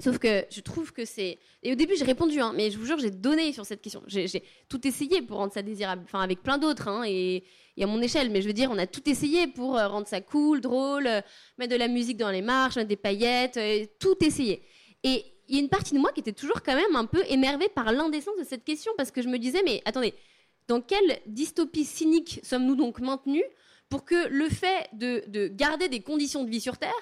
Speaker 3: Sauf que je trouve que c'est. Et au début, j'ai répondu, hein, mais je vous jure, j'ai donné sur cette question. J'ai tout essayé pour rendre ça désirable. Enfin, avec plein d'autres, hein, et, à mon échelle. Mais je veux dire, on a tout essayé pour euh, rendre ça cool, drôle, euh, mettre de la musique dans les marches, mettre des paillettes, euh, tout essayé. Et il y a une partie de moi qui était toujours quand même un peu émervée par l'indécence de cette question, parce que je me disais, mais attendez, dans quelle dystopie cynique sommes-nous donc maintenus pour que le fait de, de garder des conditions de vie sur Terre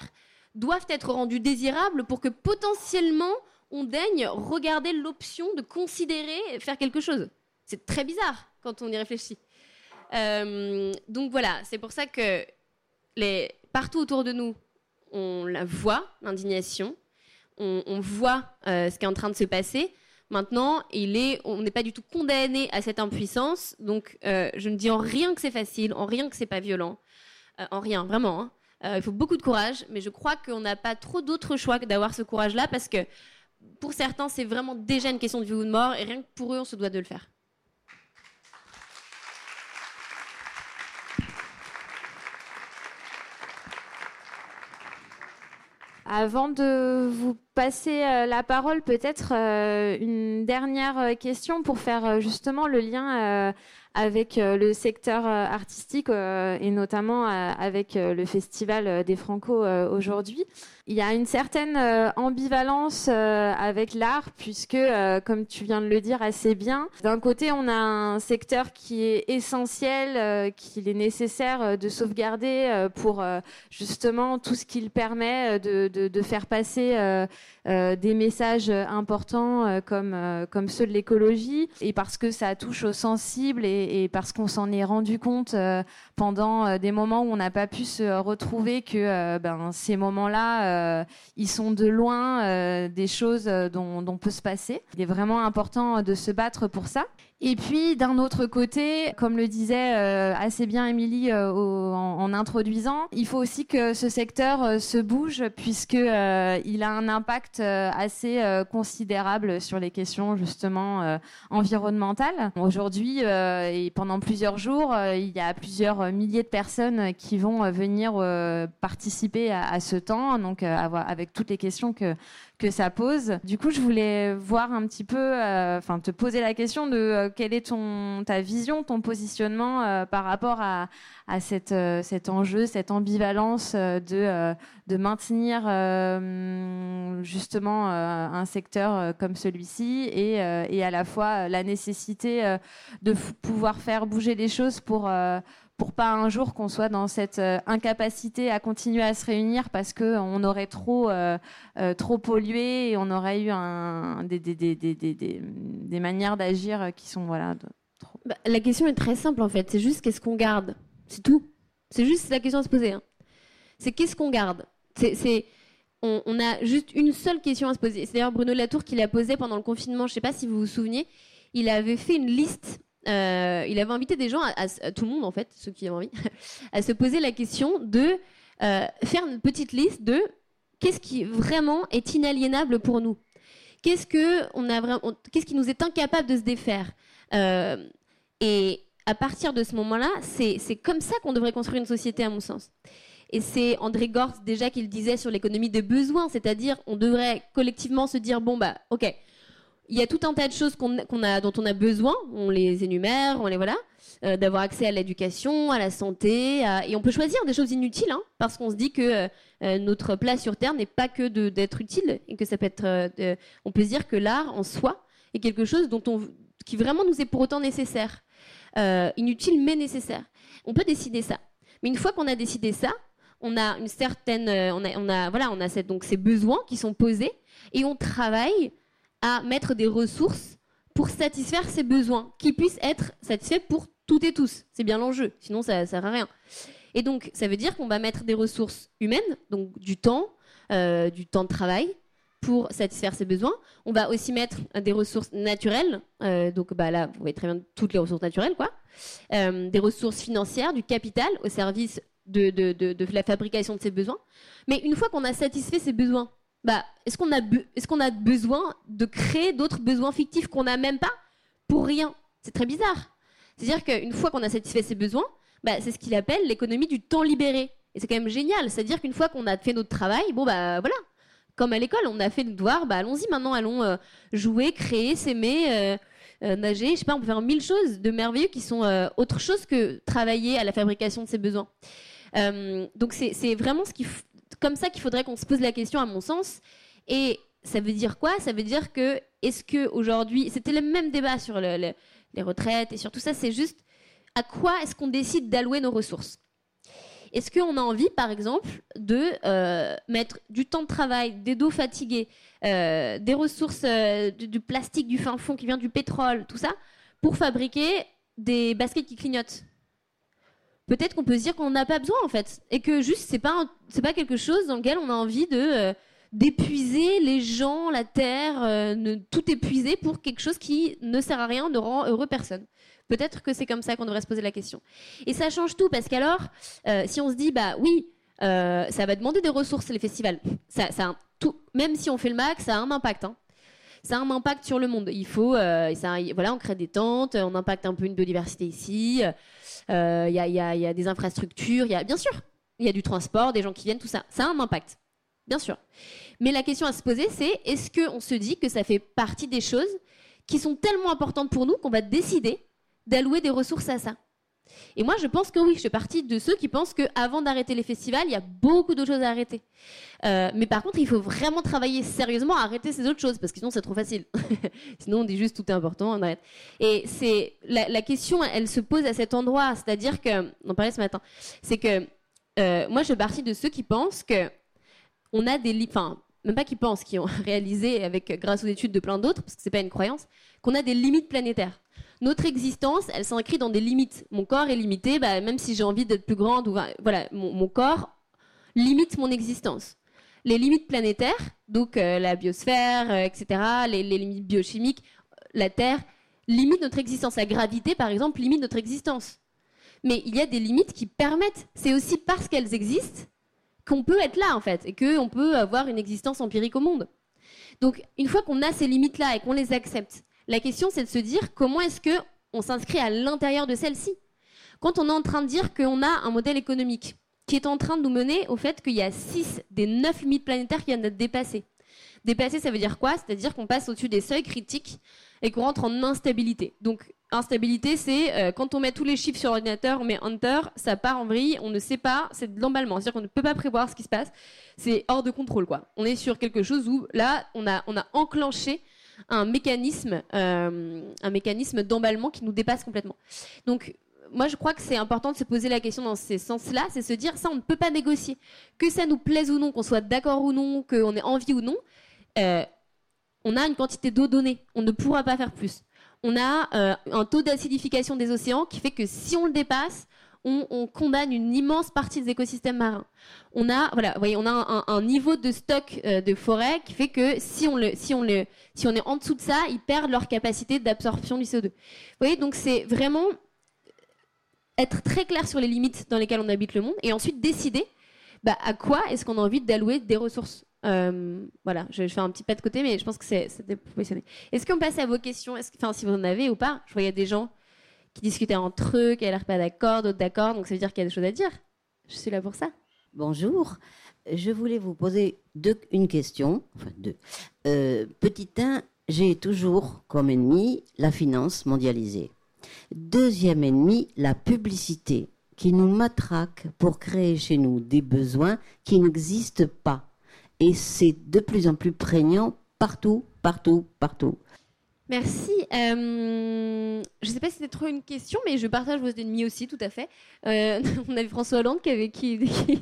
Speaker 3: doivent être rendus désirables pour que potentiellement on daigne regarder l'option de considérer faire quelque chose. C'est très bizarre quand on y réfléchit. Euh, donc voilà, c'est pour ça que partout autour de nous, on la voit, l'indignation, on, voit euh, ce qui est en train de se passer. Maintenant, on n'est pas du tout condamné à cette impuissance. Donc, euh, je ne dis en rien que c'est facile, en rien que c'est pas violent, en rien, vraiment. Hein. Euh, il faut beaucoup de courage, mais je crois qu'on n'a pas trop d'autres choix que d'avoir ce courage-là parce que pour certains, c'est vraiment déjà une question de vie ou de mort et rien que pour eux, on se doit de le faire.
Speaker 2: Avant de vous passer euh, la parole, peut-être euh, une dernière question pour faire justement le lien avec euh, le secteur euh, artistique euh, et notamment avec le Festival des Franco aujourd'hui. Il y a une certaine ambivalence avec l'art puisque, comme tu viens de le dire assez bien, d'un côté on a un secteur qui est essentiel, qu'il est nécessaire de sauvegarder pour justement tout ce qu'il permet de, faire passer des messages importants comme, ceux de l'écologie. Et parce que ça touche aux sensibles et, parce qu'on s'en est rendu compte euh, pendant euh, des moments où on n'a pas pu se retrouver que euh, ben, ces moments-là, ils sont de loin des choses dont, dont peut se passer. Il est vraiment important de se battre pour ça. Et puis d'un autre côté, comme le disait euh, assez bien Émilie euh, en, introduisant, il faut aussi que ce secteur euh, se bouge puisque il a un impact assez considérable sur les questions justement environnementales. Aujourd'hui et pendant plusieurs jours, il y a plusieurs milliers de personnes qui vont venir participer à, à, ce temps, donc avec toutes les questions que que ça pose. Du coup, je voulais voir un petit peu, enfin, te poser la question de euh, quelle est ton ta vision, ton positionnement euh, par rapport à, à cette, cet enjeu, cette ambivalence de de maintenir justement un secteur comme celui-ci et, et à la fois la nécessité de pouvoir faire bouger les choses pour pour pas un jour qu'on soit dans cette euh, incapacité à continuer à se réunir parce que on aurait trop euh, euh, trop pollué et on aurait eu des, manières d'agir qui sont voilà.
Speaker 3: Trop... Bah, la question est très simple en fait. C'est juste qu'est-ce qu'on garde? C'est tout. C'est juste la question à se poser. Hein. C'est qu'est-ce qu'on garde? C'est on, on, a juste une seule question à se poser. C'est d'ailleurs Bruno Latour qui l'a posée pendant le confinement. Je sais pas si vous vous souvenez. Il avait fait une liste euh, il avait invité des gens, à, tout le monde en fait, ceux qui avaient envie, [LAUGHS] à se poser la question de euh, faire une petite liste de qu'est-ce qui vraiment est inaliénable pour nous. Qu'est-ce que on a vraiment, qu'est-ce qui nous est incapable de se défaire? Euh, et à partir de ce moment-là, c'est comme ça qu'on devrait construire une société, à mon sens. Et c'est André Gortz déjà qui le disait sur l'économie des besoins, c'est-à-dire on devrait collectivement se dire bon bah ok, il y a tout un tas de choses qu'on a, dont on a besoin. On les énumère, on les voilà. Euh, d'avoir accès à l'éducation, à la santé, et on peut choisir des choses inutiles, hein, parce qu'on se dit que euh, notre place sur Terre n'est pas que d'être utile, et que ça peut être. Euh, on peut se dire que l'art en soi est quelque chose dont on, qui vraiment nous est pour autant nécessaire, inutile mais nécessaire. On peut décider ça, mais une fois qu'on a décidé ça, on a une certaine, on a, on a voilà, on a cette, donc ces besoins qui sont posés, et on travaille à mettre des ressources pour satisfaire ses besoins, qui puissent être satisfaits pour toutes et tous. C'est bien l'enjeu, sinon ça ne sert à rien. Et donc, ça veut dire qu'on va mettre des ressources humaines, donc du temps, euh, du temps de travail, pour satisfaire ses besoins. On va aussi mettre des ressources naturelles, euh, donc bah là, vous voyez très bien toutes les ressources naturelles, quoi. Euh, des ressources financières, du capital au service de, la fabrication de ses besoins. Mais une fois qu'on a satisfait ses besoins, bah, est-ce qu'on a, besoin de créer d'autres besoins fictifs qu'on n'a même pas pour rien? C'est très bizarre. C'est-à-dire qu'une fois qu'on a satisfait ses besoins, bah, c'est ce qu'il appelle l'économie du temps libéré. Et c'est quand même génial. C'est-à-dire qu'une fois qu'on a fait notre travail, bon bah voilà, comme à l'école, on a fait le devoir, bah allons-y maintenant, allons euh, jouer, créer, s'aimer, euh, euh, nager. Je sais pas, on peut faire mille choses de merveilleux qui sont autre chose que travailler à la fabrication de ses besoins. donc c'est vraiment ce qui, comme ça qu'il faudrait qu'on se pose la question, à mon sens. Et ça veut dire quoi? Ça veut dire que est-ce que aujourd'hui, c'était le même débat sur les retraites et sur tout ça, c'est juste à quoi est-ce qu'on décide d'allouer nos ressources? Est-ce qu'on a envie, par exemple, de euh, mettre du temps de travail, des dos fatigués, euh, des ressources, euh, du, plastique du fin fond qui vient du pétrole, tout ça, pour fabriquer des baskets qui clignotent? Peut-être qu'on peut se dire qu'on n'a pas besoin, en fait, et que juste, c'est pas, pas quelque chose dans lequel on a envie de d'épuiser les gens, la terre, tout épuiser pour quelque chose qui ne sert à rien, ne rend heureux personne. Peut-être que c'est comme ça qu'on devrait se poser la question. Et ça change tout parce qu'alors, euh, si on se dit, bah oui, euh, ça va demander des ressources les festivals, ça, même si on fait le max, ça a un impact. Hein. Ça a un impact sur le monde. Il faut, euh, voilà, on crée des tentes, on impacte un peu une biodiversité ici. Il y a, y, a, y, a, des infrastructures, il y a bien sûr, il y a du transport, des gens qui viennent, tout ça. Ça a un impact, bien sûr. Mais la question à se poser, c'est est-ce qu'on se dit que ça fait partie des choses qui sont tellement importantes pour nous qu'on va décider d'allouer des ressources à ça? Et moi, je pense que oui, je fais partie de ceux qui pensent qu'avant d'arrêter les festivals, il y a beaucoup d'autres choses à arrêter. Euh, mais par contre, il faut vraiment travailler sérieusement à arrêter ces autres choses, parce que sinon, c'est trop facile. [LAUGHS] sinon, on dit juste tout est important, on arrête. Et c'est la, question, elle se pose à cet endroit, c'est-à-dire que, on en parlait ce matin, c'est que euh, moi, je fais partie de ceux qui pensent que on a des, enfin, même pas qui pensent, qui ont [LAUGHS] réalisé avec grâce aux études de plein d'autres, parce que c'est pas une croyance, qu'on a des limites planétaires notre existence, elle s'inscrit dans des limites. Mon corps est limité, bah, même si j'ai envie d'être plus grande, voilà, mon, corps limite mon existence. Les limites planétaires, donc euh, la biosphère, euh, etc., les, limites biochimiques, la Terre, limitent notre existence. La gravité, par exemple, limite notre existence. Mais il y a des limites qui permettent, c'est aussi parce qu'elles existent qu'on peut être là, en fait, et qu'on peut avoir une existence empirique au monde. Donc, une fois qu'on a ces limites-là et qu'on les accepte, la question, c'est de se dire comment est-ce que on s'inscrit à l'intérieur de celle-ci. Quand on est en train de dire qu'on a un modèle économique qui est en train de nous mener au fait qu'il y a 6 des 9 limites planétaires qui viennent d'être dépassées. Dépasser, ça veut dire quoi? C'est-à-dire qu'on passe au-dessus des seuils critiques et qu'on rentre en instabilité. Donc, instabilité, c'est euh, quand on met tous les chiffres sur l'ordinateur, on met Enter, ça part en vrille, on ne sait pas, c'est de l'emballement. C'est-à-dire qu'on ne peut pas prévoir ce qui se passe. C'est hors de contrôle, quoi. On est sur quelque chose où, là, on a, on a enclenché un mécanisme, euh, un mécanisme d'emballement qui nous dépasse complètement. Donc, moi, je crois que c'est important de se poser la question dans ces sens-là, c'est se dire ça, on ne peut pas négocier. Que ça nous plaise ou non, qu'on soit d'accord ou non, qu'on ait envie ou non, euh, on a une quantité d'eau donnée. On ne pourra pas faire plus. On a euh, un taux d'acidification des océans qui fait que si on le dépasse, on, condamne une immense partie des écosystèmes marins. On a, voilà, voyez, on a un, niveau de stock euh, de forêt qui fait que si on, le, si, on le, si on est en dessous de ça, ils perdent leur capacité d'absorption du CO2. Vous voyez, donc c'est vraiment être très clair sur les limites dans lesquelles on habite le monde et ensuite décider bah, à quoi est-ce qu'on a envie d'allouer des ressources. Euh, voilà, je, vais faire un petit pas de côté, mais je pense que c'est positionné. Est-ce qu'on passe à vos questions? Enfin, si vous en avez ou pas. Je voyais des gens qui discutaient entre eux, qui n'avaient pas d'accord, d'autres d'accord, donc ça veut dire qu'il y a des choses à dire. Je suis là pour ça.
Speaker 4: Bonjour. Je voulais vous poser une question. Enfin, deux. Euh, petit 1, j'ai toujours comme ennemi la finance mondialisée. Deuxième ennemi, la publicité qui nous matraque pour créer chez nous des besoins qui n'existent pas. Et c'est de plus en plus prégnant partout, partout, partout.
Speaker 3: Merci. Euh, je ne sais pas si c'était trop une question, mais je partage vos ennemis aussi, tout à fait. Euh, [LAUGHS] on avait François Hollande qui, avait, [LAUGHS] qui,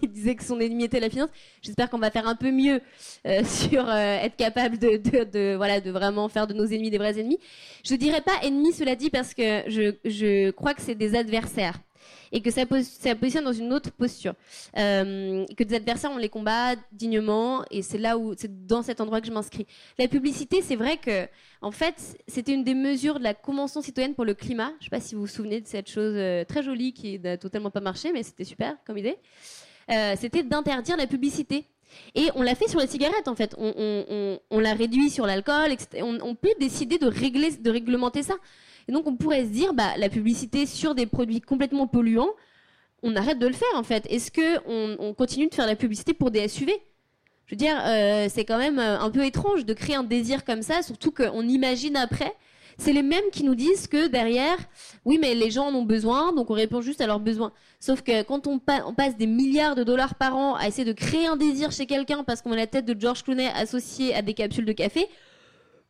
Speaker 3: disait que son ennemi était la finance. J'espère qu'on va faire un peu mieux euh, [LAUGHS] sur être capable de, de, voilà, de vraiment faire de nos ennemis des vrais ennemis. Je ne dirais pas ennemis, cela dit, parce que je, je crois que c'est des adversaires et que ça, ça positionne dans une autre posture. Euh, que des adversaires, on les combat dignement et c'est là où, c'est dans cet endroit que je m'inscris. La publicité, c'est vrai que, en fait, c'était une des mesures de la Convention citoyenne pour le climat. Je ne sais pas si vous vous souvenez de cette chose euh, très jolie qui n'a totalement pas marché, mais c'était super comme idée. Euh, c'était d'interdire la publicité. Et on l'a fait sur les cigarettes, en fait. On, l'a réduit sur l'alcool, etc. On, on, peut décider de, régler, de réglementer ça. Et donc on pourrait se dire, bah, la publicité sur des produits complètement polluants, on arrête de le faire en fait. Est-ce que on, continue de faire la publicité pour des SUV Je veux dire, euh, c'est quand même euh, un peu étrange de créer un désir comme ça, surtout qu'on imagine après. C'est les mêmes qui nous disent que derrière, oui, mais les gens en ont besoin, donc on répond juste à leurs besoins. Sauf que quand on, passe des milliards de dollars par an à essayer de créer un désir chez quelqu'un parce qu'on a la tête de George Clooney associée à des capsules de café,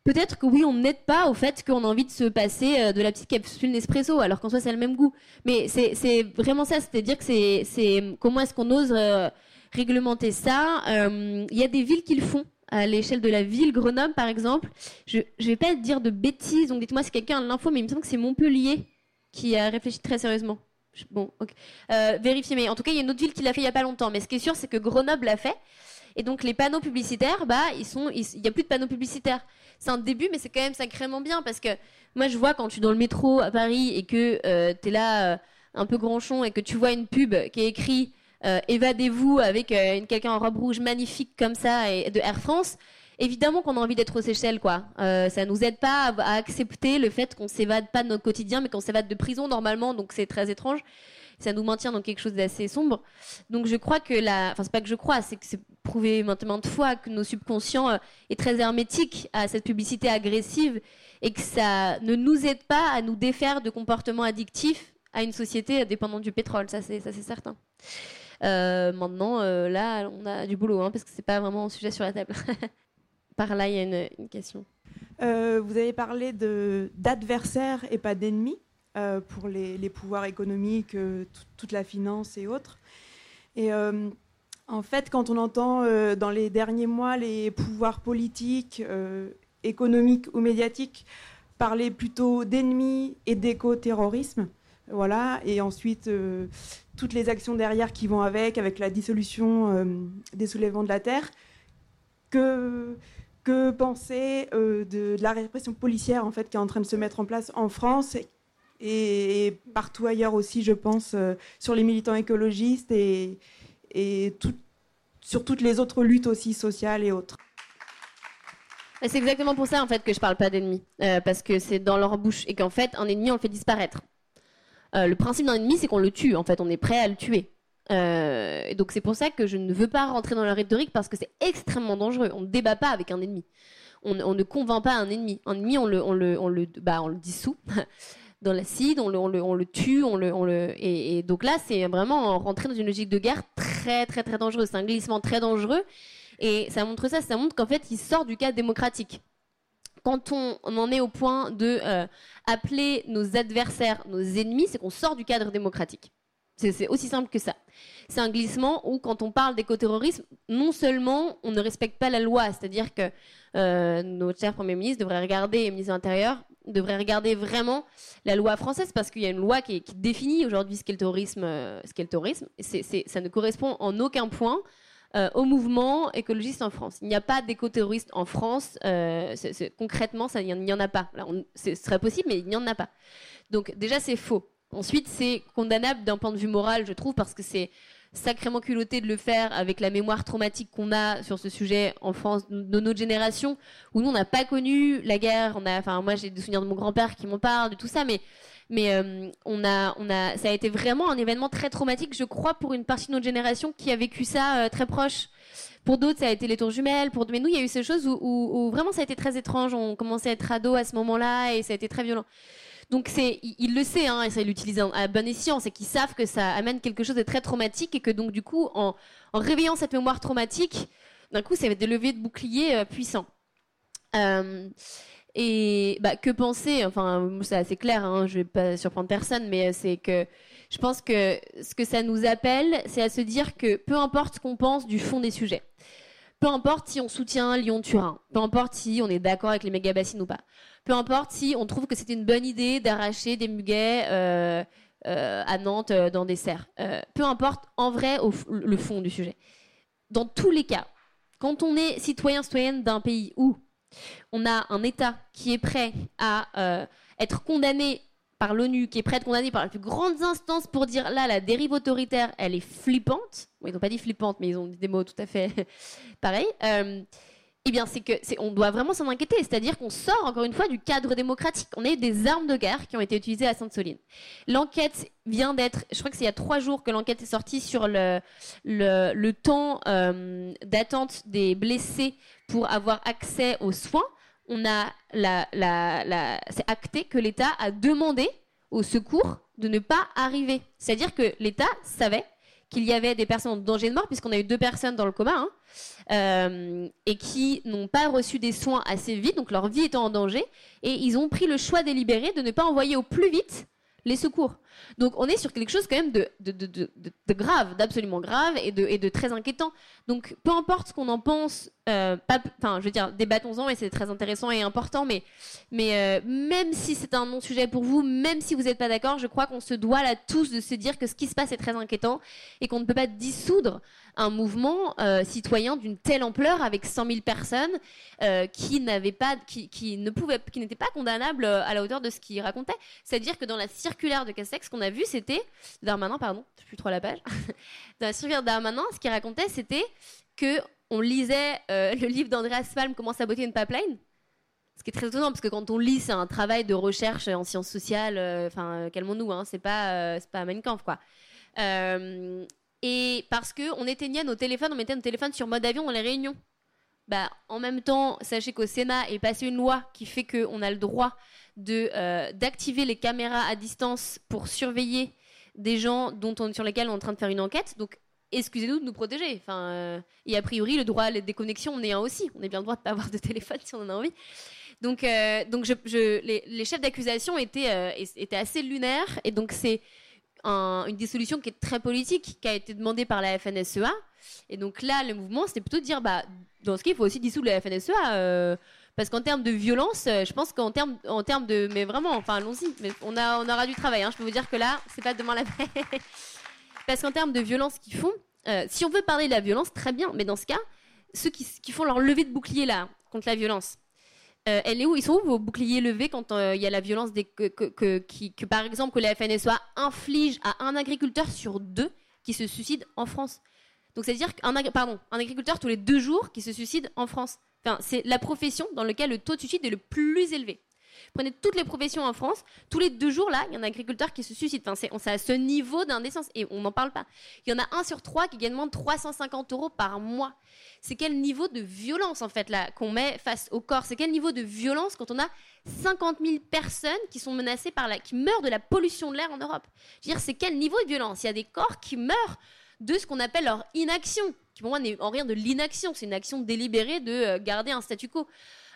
Speaker 3: peut-être que oui, on n'aide pas au fait qu'on a envie de se passer euh, de la petite capsule Nespresso, alors qu'en soi, c'est le même goût. Mais c'est vraiment ça, c'est-à-dire que c'est comment est-ce qu'on ose réglementer ça. Euh, il y a des villes qui le font à l'échelle de la ville, Grenoble par exemple. Je ne vais pas dire de bêtises, donc dites-moi si quelqu'un a l'info, mais il me semble que c'est Montpellier qui a réfléchi très sérieusement. Bon, ok. Euh, vérifiez, mais en tout cas, il y a une autre ville qui l'a fait il n'y a pas longtemps. Mais ce qui est sûr, c'est que Grenoble l'a fait. Et donc, les panneaux publicitaires, bah, ils sont, il n'y a plus de panneaux publicitaires. C'est un début, mais c'est quand même sacrément bien parce que moi, je vois quand je suis dans le métro à Paris et que euh, tu es là un peu granchon et que tu vois une pub qui est écrit euh, évadez-vous avec euh, quelqu'un en robe rouge magnifique comme ça et de Air France, évidemment qu'on a envie d'être aux Seychelles, quoi. Euh, ça nous aide pas à, accepter le fait qu'on s'évade pas de notre quotidien, mais qu'on s'évade de prison normalement, donc c'est très étrange. Ça nous maintient dans quelque chose d'assez sombre. Donc je crois que la, enfin c'est pas que je crois, c'est que c'est prouvé maintenant de fois que nos subconscients euh, est très hermétique à cette publicité agressive et que ça ne nous aide pas à nous défaire de comportements addictifs à une société dépendante du pétrole. Ça c'est ça c'est certain. Euh, maintenant, euh, là, on a du boulot, hein, parce que c'est pas vraiment un sujet sur la table. [LAUGHS] Par là, il y a une, question.
Speaker 5: Vous avez parlé d'adversaires et pas d'ennemis pour les, pouvoirs économiques, toute la finance et autres. Et en fait, quand on entend dans les derniers mois les pouvoirs politiques, économiques ou médiatiques parler plutôt d'ennemis et d'éco-terrorisme, voilà, et ensuite toutes les actions derrière qui vont avec, avec la dissolution euh, des soulèvements de la terre. Que, que penser euh, de, la répression policière en fait qui est en train de se mettre en place en France et, partout ailleurs aussi, je pense, euh, sur les militants écologistes et, et sur toutes les autres luttes aussi sociales et autres.
Speaker 3: C'est exactement pour ça en fait que je parle pas d'ennemis, parce que c'est dans leur bouche et qu'en fait un ennemi on le fait disparaître. Euh, le principe d'un ennemi, c'est qu'on le tue. En fait, on est prêt à le tuer. Euh, donc c'est pour ça que je ne veux pas rentrer dans la rhétorique parce que c'est extrêmement dangereux. On ne débat pas avec un ennemi. On, ne convainc pas un ennemi. Un ennemi, on le, bah, on le dissout dans l'acide, on le, on, le, tue, on le. Et, donc là, c'est vraiment rentrer dans une logique de guerre très, très, très dangereuse. C'est un glissement très dangereux. Et ça montre ça, ça montre qu'en fait, il sort du cadre démocratique quand on, en est au point de euh, appeler nos adversaires nos ennemis, c'est qu'on sort du cadre démocratique. C'est aussi simple que ça. C'est un glissement où, quand on parle d'écoterrorisme, non seulement on ne respecte pas la loi, c'est-à-dire que euh, notre cher Premier ministre devrait regarder, ministre de l'Intérieur, devrait regarder vraiment la loi française, parce qu'il y a une loi qui, définit aujourd'hui ce qu'est le terrorisme. Euh, ce qu'est le terrorisme. ça ne correspond en aucun point euh, au mouvement écologiste en France. Il n'y a pas d'éco-terroriste en France. Euh, concrètement, il n'y en a pas. ce serait possible, mais il n'y en a pas. Donc déjà, c'est faux. Ensuite, c'est condamnable d'un point de vue moral, je trouve, parce que c'est sacrément culotté de le faire avec la mémoire traumatique qu'on a sur ce sujet en France de notre génération, où nous, on n'a pas connu la guerre. On a, enfin, moi, j'ai des souvenirs de mon grand-père qui m'en parle, de tout ça, mais euh, on a, on a, ça a été vraiment un événement très traumatique, je crois, pour une partie de notre génération qui a vécu ça euh, très proche. Pour d'autres, ça a été les tours jumelles. Pour mais nous, il y a eu ces choses où, où, vraiment ça a été très étrange. On commençait à être ado à ce moment-là et ça a été très violent. Donc c'est, il, le sait, hein, et ça il l'utilise à bon escient, c'est qu'ils savent que ça amène quelque chose de très traumatique et que donc du coup, en, réveillant cette mémoire traumatique, d'un coup, ça va être des leviers de bouclier euh, puissants. Euh, et bah, que penser Enfin, c'est assez clair, hein, je vais pas surprendre personne, mais euh, c'est que je pense que ce que ça nous appelle, c'est à se dire que peu importe ce qu'on pense du fond des sujets, peu importe si on soutient Lyon-Turin, peu importe si on est d'accord avec les méga bassines ou pas, peu importe si on trouve que c'était une bonne idée d'arracher des muguets euh, euh, à Nantes dans des serres, peu importe en vrai le fond du sujet. Dans tous les cas, quand on est citoyen citoyenne d'un pays où on a un État qui est prêt à euh, être condamné par l'ONU, qui est prêt à être condamné par les plus grandes instances pour dire là, la dérive autoritaire, elle est flippante. ils n'ont pas dit flippante, mais ils ont dit des mots tout à fait [LAUGHS] pareils. Euh, eh bien, c'est que on doit vraiment s'en inquiéter. C'est-à-dire qu'on sort encore une fois du cadre démocratique. On eu des armes de guerre qui ont été utilisées à Sainte-Soline. L'enquête vient d'être, je crois que c'est il y a trois jours que l'enquête est sortie sur le, le, temps euh, d'attente des blessés pour avoir accès aux soins. On a c'est acté que l'État a demandé au secours de ne pas arriver. C'est-à-dire que l'État savait qu'il y avait des personnes en danger de mort, puisqu'on a eu deux personnes dans le coma, hein, euh, et qui n'ont pas reçu des soins assez vite, donc leur vie était en danger, et ils ont pris le choix délibéré de ne pas envoyer au plus vite les secours. Donc on est sur quelque chose quand même de, grave, d'absolument grave et de, très inquiétant. Donc peu importe ce qu'on en pense, euh, je veux dire, débattons-en et c'est très intéressant et important, mais, mais euh, même si c'est un non-sujet pour vous, même si vous n'êtes pas d'accord, je crois qu'on se doit là tous de se dire que ce qui se passe est très inquiétant et qu'on ne peut pas dissoudre un mouvement euh, citoyen d'une telle ampleur avec 100 000 personnes euh, qui n'avaient pas, qui, ne pouvaient, qui n'étaient pas condamnables euh, à la hauteur de ce qu'il racontait. C'est-à-dire que dans la circulaire de Castex, qu'on a vu, c'était Darmanin, pardon, je suis plus trop la page. [LAUGHS] dans la circulaire de Darmanin, ce qu'il racontait, c'était que on lisait le livre d'Andreas Palm, Comment saboter une pipeline. Ce qui est très étonnant parce que quand on lit, c'est un travail de recherche en sciences sociales. Enfin, calmons-nous, hein, c'est pas, c'est pas Mein quoi. Et parce qu'on éteignait nos téléphones, on mettait nos téléphones sur mode avion dans les réunions. Bah, en même temps, sachez qu'au Sénat est passée une loi qui fait qu'on a le droit de, euh, d'activer les caméras à distance pour surveiller des gens dont on, sur lesquels on est en train de faire une enquête. Donc, excusez-nous de nous protéger. Enfin, euh, et a priori, le droit à la déconnexion, on est un aussi. On est bien le droit de ne pas avoir de téléphone si on en a envie. Donc, euh, donc les, les, chefs d'accusation étaient, étaient assez lunaires. Et donc, c'est une dissolution qui est très politique, qui a été demandée par la FNSEA. Et donc là, le mouvement, c'était plutôt de dire, bah, dans ce cas, il faut aussi dissoudre la FNSEA. Euh, parce qu'en termes de violence, euh, je pense qu'en termes, en termes de. Mais vraiment, enfin, allons-y. On, a, on aura du travail. Hein. Je peux vous dire que là, c'est pas demain la veille. [LAUGHS] parce qu'en termes de violence qu'ils font, euh, si on veut parler de la violence, très bien. Mais dans ce cas, ceux qui, qui font leur levée de bouclier là, contre la violence, euh, elle est où? Ils sont où vos boucliers levés quand euh, il y a la violence des, que, par exemple que la FNSEA inflige à un agriculteur sur deux qui se suicide en France? Donc c'est-à-dire qu'un un agriculteur tous les deux jours qui se suicide en France. C'est la profession dans laquelle le taux de suicide est le plus élevé. Prenez toutes les professions en France, tous les deux jours, là, il y a un agriculteur qui se suicide. Enfin, c'est, à ce niveau d'indécence et on n'en parle pas. Il y en a un sur trois qui gagne moins de 350 euros par mois. C'est quel niveau de violence, en fait, là, qu'on met face au corps? C'est quel niveau de violence quand on a 50 000 personnes qui sont menacées par la, qui meurent de la pollution de l'air en Europe? Je veux dire, c'est quel niveau de violence? Il y a des corps qui meurent de ce qu'on appelle leur inaction, qui pour moi n'est en rien de l'inaction, c'est une action délibérée de euh, garder un statu quo.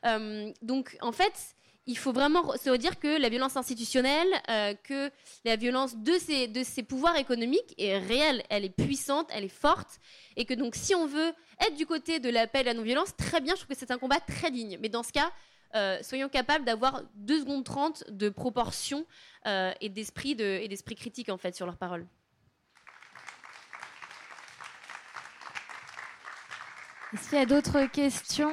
Speaker 3: Euh, donc, en fait, il faut vraiment se dire que la violence institutionnelle, euh, que la violence de ces, de ces pouvoirs économiques est réelle, elle est puissante, elle est forte, et que donc si on veut être du côté de l'appel à la non-violence, très bien, je trouve que c'est un combat très digne. Mais dans ce cas, euh, soyons capables d'avoir 2 secondes 30 de proportion euh, et d'esprit de, et critique en fait sur leurs paroles.
Speaker 2: Est-ce qu'il y a d'autres questions?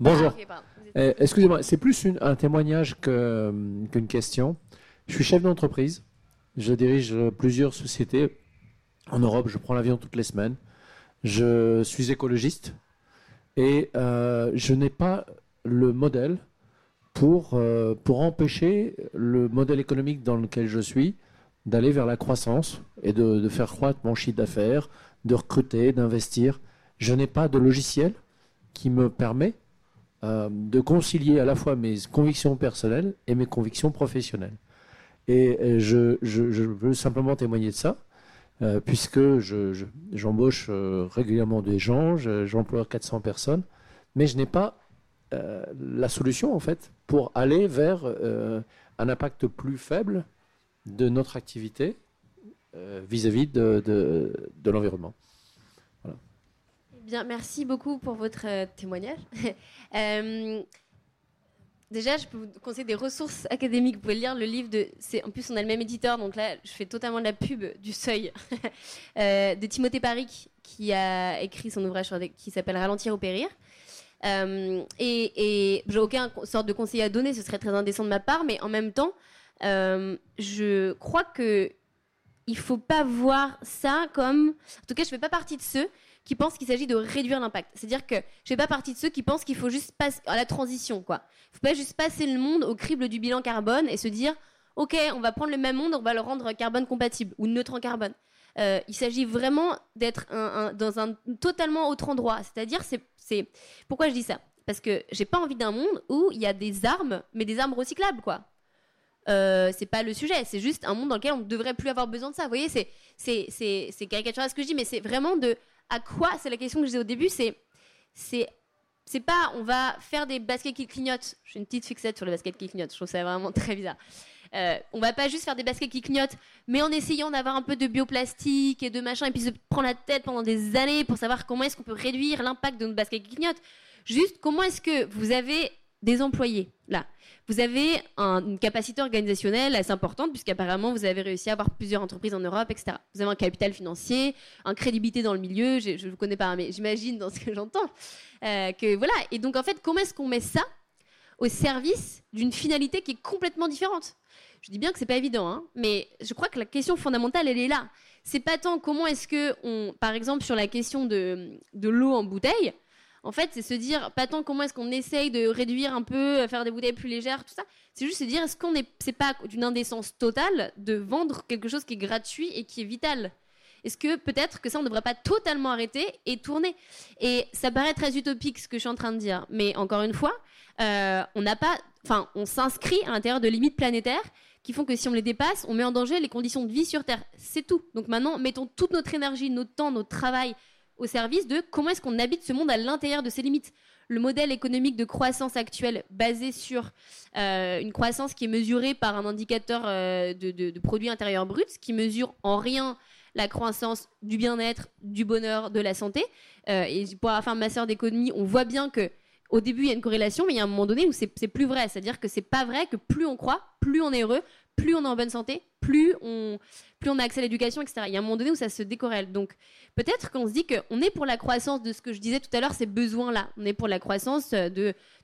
Speaker 6: Bonjour. Ah, eh, excusez-moi, c'est plus un témoignage qu'une question. Je suis chef d'entreprise. Je dirige plusieurs sociétés en Europe. Je prends l'avion toutes les semaines. Je suis écologiste et euh, je n'ai pas le modèle pour, euh, pour empêcher le modèle économique dans lequel je suis d'aller vers la croissance et de, de faire croître mon chiffre d'affaires, de recruter, d'investir. Je n'ai pas de logiciel qui me permet euh, de concilier à la fois mes convictions personnelles et mes convictions professionnelles. Et je, veux simplement témoigner de ça, euh, puisque j'embauche euh, régulièrement des gens, j'emploie 400 personnes, mais je n'ai pas la solution en fait pour aller vers un impact plus faible de notre activité vis-à-vis de, de l'environnement
Speaker 3: merci beaucoup pour votre euh, témoignage. [LAUGHS] Euh, déjà, je peux vous conseiller des ressources académiques. Vous pouvez lire le livre de. En plus, on a le même éditeur, donc là, je fais totalement de la pub du seuil [LAUGHS] euh, de Timothée Paric, qui a écrit son ouvrage qui s'appelle Ralentir ou périr. et, et j'ai aucun sorte de conseil à donner, ce serait très indécent de ma part, mais en même temps, je crois que il faut pas voir ça comme. En tout cas, je fais pas partie de ceux qui pensent qu'il s'agit de réduire l'impact. C'est-à-dire que je fais pas partie de ceux qui pensent qu'il faut juste passer à la transition, quoi. Faut pas juste passer le monde au crible du bilan carbone et se dire, ok, on va prendre le même monde, on va le rendre carbone compatible ou neutre en carbone. Euh, il s'agit vraiment d'être dans un totalement autre endroit. C'est-à-dire, c'est pourquoi je dis ça? Parce que j'ai pas envie d'un monde où il y a des armes, mais des armes recyclables, quoi. Euh, c'est pas le sujet, c'est juste un monde dans lequel on ne devrait plus avoir besoin de ça. Vous voyez, c'est caricatural ce que je dis, mais c'est vraiment de à quoi C'est la question que je disais au début, c'est c'est c'est pas on va faire des baskets qui clignotent. J'ai une petite fixette sur les baskets qui clignotent. Je trouve ça vraiment [LAUGHS] très bizarre. Euh, on va pas juste faire des baskets qui clignotent, mais en essayant d'avoir un peu de bioplastique et de machin, et puis se prendre la tête pendant des années pour savoir comment est-ce qu'on peut réduire l'impact de nos baskets qui clignotent. Juste comment est-ce que vous avez des employés là vous avez une capacité organisationnelle assez importante, puisqu'apparemment, vous avez réussi à avoir plusieurs entreprises en Europe, etc. Vous avez un capital financier, une crédibilité dans le milieu, je ne vous connais pas, mais j'imagine dans ce que j'entends. Euh, voilà. Et donc, en fait, comment est-ce qu'on met ça au service d'une finalité qui est complètement différente? Je dis bien que c'est pas évident, hein, mais je crois que la question fondamentale, elle est là. C'est pas tant comment est-ce que, on, par exemple, sur la question de, de l'eau en bouteille, en fait, c'est se dire, pas tant comment est-ce qu'on essaye de réduire un peu, faire des bouteilles plus légères, tout ça. C'est juste se dire, est-ce qu'on est, c'est pas d'une indécence totale de vendre quelque chose qui est gratuit et qui est vital? Est-ce que peut-être que ça, on ne devrait pas totalement arrêter et tourner? Et ça paraît très utopique ce que je suis en train de dire, mais encore une fois, euh, on n'a pas, enfin, on s'inscrit à l'intérieur de limites planétaires qui font que si on les dépasse, on met en danger les conditions de vie sur Terre. C'est tout. Donc maintenant, mettons toute notre énergie, notre temps, notre travail au service de comment est-ce qu'on habite ce monde à l'intérieur de ses limites. Le modèle économique de croissance actuel basé sur euh, une croissance qui est mesurée par un indicateur euh, de, de, produit intérieur brut, qui mesure en rien la croissance du bien-être, du bonheur, de la santé. Euh, et pour fin de master d'économie, on voit bien que au début, il y a une corrélation, mais il y a un moment donné où c'est plus vrai. C'est-à-dire que c'est pas vrai que plus on croit, plus on est heureux, plus on est en bonne santé, plus on, on a accès à l'éducation, etc. Il y a un moment donné où ça se décorrèle. Donc peut-être qu'on se dit qu'on est pour la croissance de ce que je disais tout à l'heure, ces besoins-là. On est pour la croissance euh,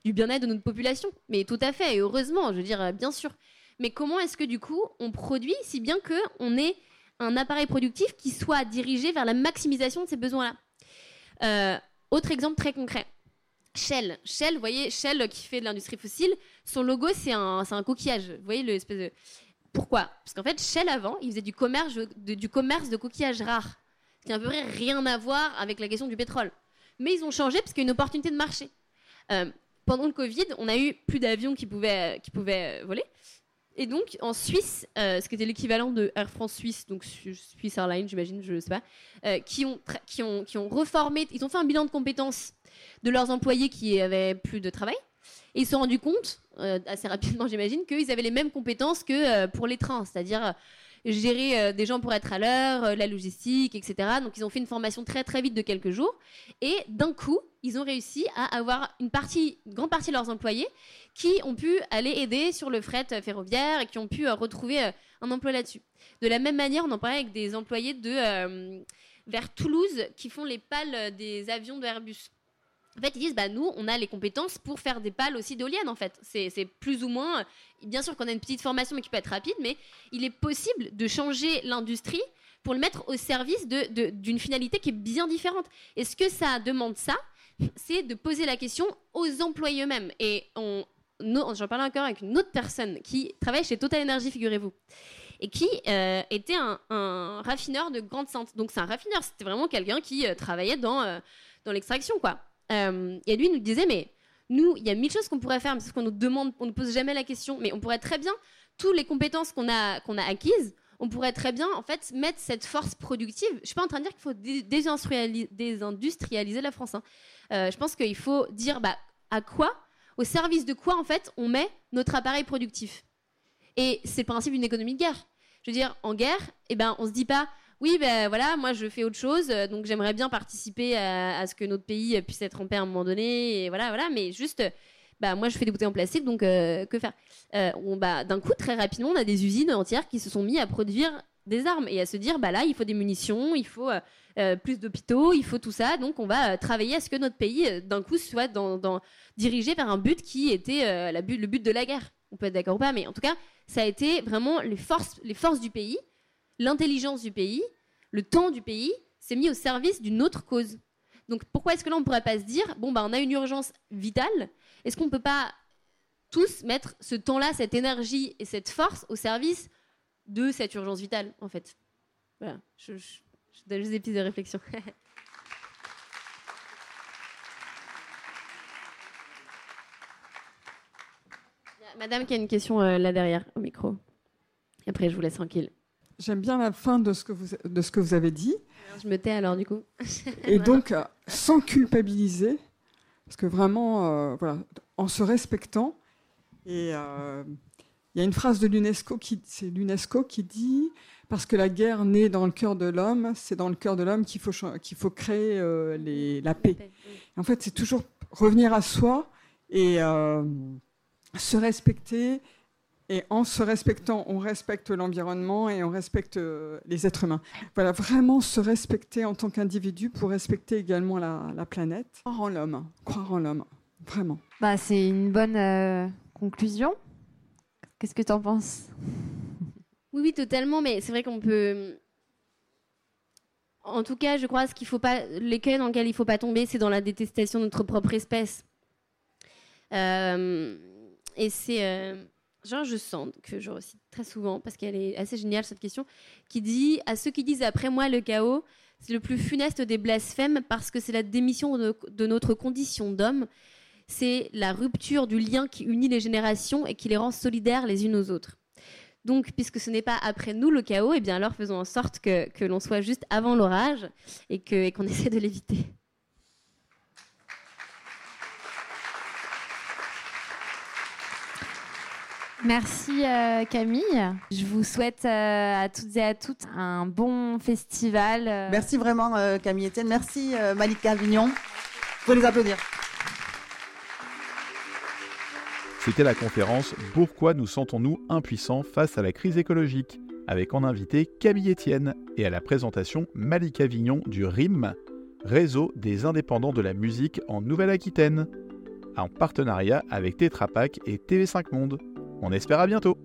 Speaker 3: du bien-être de notre population. Mais tout à fait, et heureusement, je veux dire, euh, bien sûr. Mais comment est-ce que du coup on produit si bien qu'on ait un appareil productif qui soit dirigé vers la maximisation de ces besoins-là? Euh, Autre exemple très concret. Shell. Shell, vous voyez, Shell qui fait de l'industrie fossile, son logo, c'est un, un, coquillage. Vous voyez l'espèce de. Pourquoi? Parce qu'en fait, Shell avant, il faisait du commerce de, du commerce de coquillages rares, ce qui n'a à peu près rien à voir avec la question du pétrole. Mais ils ont changé parce qu'il y a une opportunité de marché. Euh, pendant le Covid, on a eu plus d'avions qui pouvaient, pouvaient euh, voler. Et donc, en Suisse, euh, ce qui était l'équivalent de Air France Suisse, donc Swiss Airlines, j'imagine, je ne sais pas, qui, ont qui, ont, qui ont reformé, ils ont fait un bilan de compétences de leurs employés qui avaient plus de travail. Et ils se sont rendus compte, euh, assez rapidement [LAUGHS] j'imagine, qu'ils avaient les mêmes compétences que euh, pour les trains, c'est-à-dire euh, gérer des gens pour être à l'heure, la logistique, etc. Donc ils ont fait une formation très très vite de quelques jours. Et d'un coup, ils ont réussi à avoir une partie, une grande partie de leurs employés qui ont pu aller aider sur le fret ferroviaire et qui ont pu retrouver un emploi là-dessus. De la même manière, on en parlait avec des employés de vers Toulouse qui font les pales des avions de Airbus. En fait, ils disent, bah, nous, on a les compétences pour faire des pales aussi d'éoliennes, en fait. C'est plus ou moins, bien sûr qu'on a une petite formation, mais qui peut être rapide, mais il est possible de changer l'industrie pour le mettre au service d'une finalité qui est bien différente. Et ce que ça demande, ça, c'est de poser la question aux employés eux-mêmes. Et j'en parlais encore avec une autre personne qui travaille chez Total Energy, figurez-vous, et qui euh, était un, raffineur de grande centre. Donc c'est un raffineur, c'était vraiment quelqu'un qui euh, travaillait dans, euh, dans l'extraction, quoi. Euh, et lui nous disait, mais nous, il y a mille choses qu'on pourrait faire, mais c'est ce qu'on nous demande, on ne pose jamais la question, mais on pourrait très bien, toutes les compétences qu'on a, qu'on a acquises, on pourrait très bien en fait mettre cette force productive. Je suis pas en train de dire qu'il faut désindustrialiser, la France. Hein. Euh, je pense qu'il faut dire bah, à quoi, au service de quoi en fait on met notre appareil productif. Et c'est le principe d'une économie de guerre. Je veux dire, en guerre, eh ben, on se dit pas oui, ben voilà, moi je fais autre chose, euh, donc j'aimerais bien participer à, ce que notre pays puisse être en paix à un moment donné, et voilà, voilà, mais juste, bah moi je fais des bouteilles en plastique, donc euh, que faire? Euh, bah, D'un coup, très rapidement, on a des usines entières qui se sont mis à produire des armes et à se dire, bah là, il faut des munitions, il faut plus d'hôpitaux, il faut tout ça, donc on va travailler à ce que notre pays, d'un coup, soit dirigé vers un but qui était le but de la guerre. On peut être d'accord ou pas, mais en tout cas, ça a été vraiment les forces du pays l'intelligence du pays, le temps du pays, s'est mis au service d'une autre cause. Donc pourquoi est-ce que là on ne pourrait pas se dire, bon bah on a une urgence vitale, est-ce qu'on ne peut pas tous mettre ce temps-là, cette énergie et cette force au service de cette urgence vitale en fait? Voilà, je, donne juste des pistes de réflexion. [LAUGHS] Madame qui a une question euh, là derrière, au micro. Et après, je vous laisse tranquille.
Speaker 7: J'aime bien la fin de ce que vous, de ce que vous avez dit.
Speaker 3: je me tais alors, du coup.
Speaker 7: Et [LAUGHS] donc, euh, sans culpabiliser, parce que vraiment, euh, voilà, en se respectant. Et il y a une phrase de l'UNESCO qui, c'est l'UNESCO qui dit parce que la guerre naît dans le cœur de l'homme, c'est dans le cœur de l'homme qu'il faut, qu'il faut créer les, la paix. En fait, c'est toujours revenir à soi et se respecter. Et en se respectant, on respecte l'environnement et on respecte euh, les êtres humains. Voilà, vraiment se respecter en tant qu'individu pour respecter également la, planète. Croire en l'homme, croire en l'homme, vraiment.
Speaker 2: Bah, c'est une bonne euh, conclusion. Qu'est-ce que tu en penses?
Speaker 3: Oui, oui, totalement. Mais c'est vrai qu'on peut. En tout cas, je crois ce qu'il faut pas, l'écueil dans lequel il faut pas tomber, c'est dans la détestation de notre propre espèce. Euh, et c'est euh, Georges Sand, que je recite très souvent parce qu'elle est assez géniale cette question, qui dit À ceux qui disent après moi le chaos, c'est le plus funeste des blasphèmes parce que c'est la démission de, notre condition d'homme. C'est la rupture du lien qui unit les générations et qui les rend solidaires les unes aux autres. Donc, puisque ce n'est pas après nous le chaos, eh bien alors faisons en sorte que l'on soit juste avant l'orage et qu'on [LAUGHS] essaie de l'éviter.
Speaker 2: Merci euh, Camille. Je vous souhaite euh, à toutes et à toutes un bon festival.
Speaker 8: Euh. Merci vraiment Camille Etienne. Merci Malika Avignon. Vous les applaudir.
Speaker 1: C'était la conférence Pourquoi nous sentons-nous impuissants face à la crise écologique? avec en invité Camille Etienne et à la présentation Malika Avignon du RIM, Réseau des indépendants de la musique en Nouvelle-Aquitaine, en partenariat avec Tetra Pak et TV5 Monde. On espère à bientôt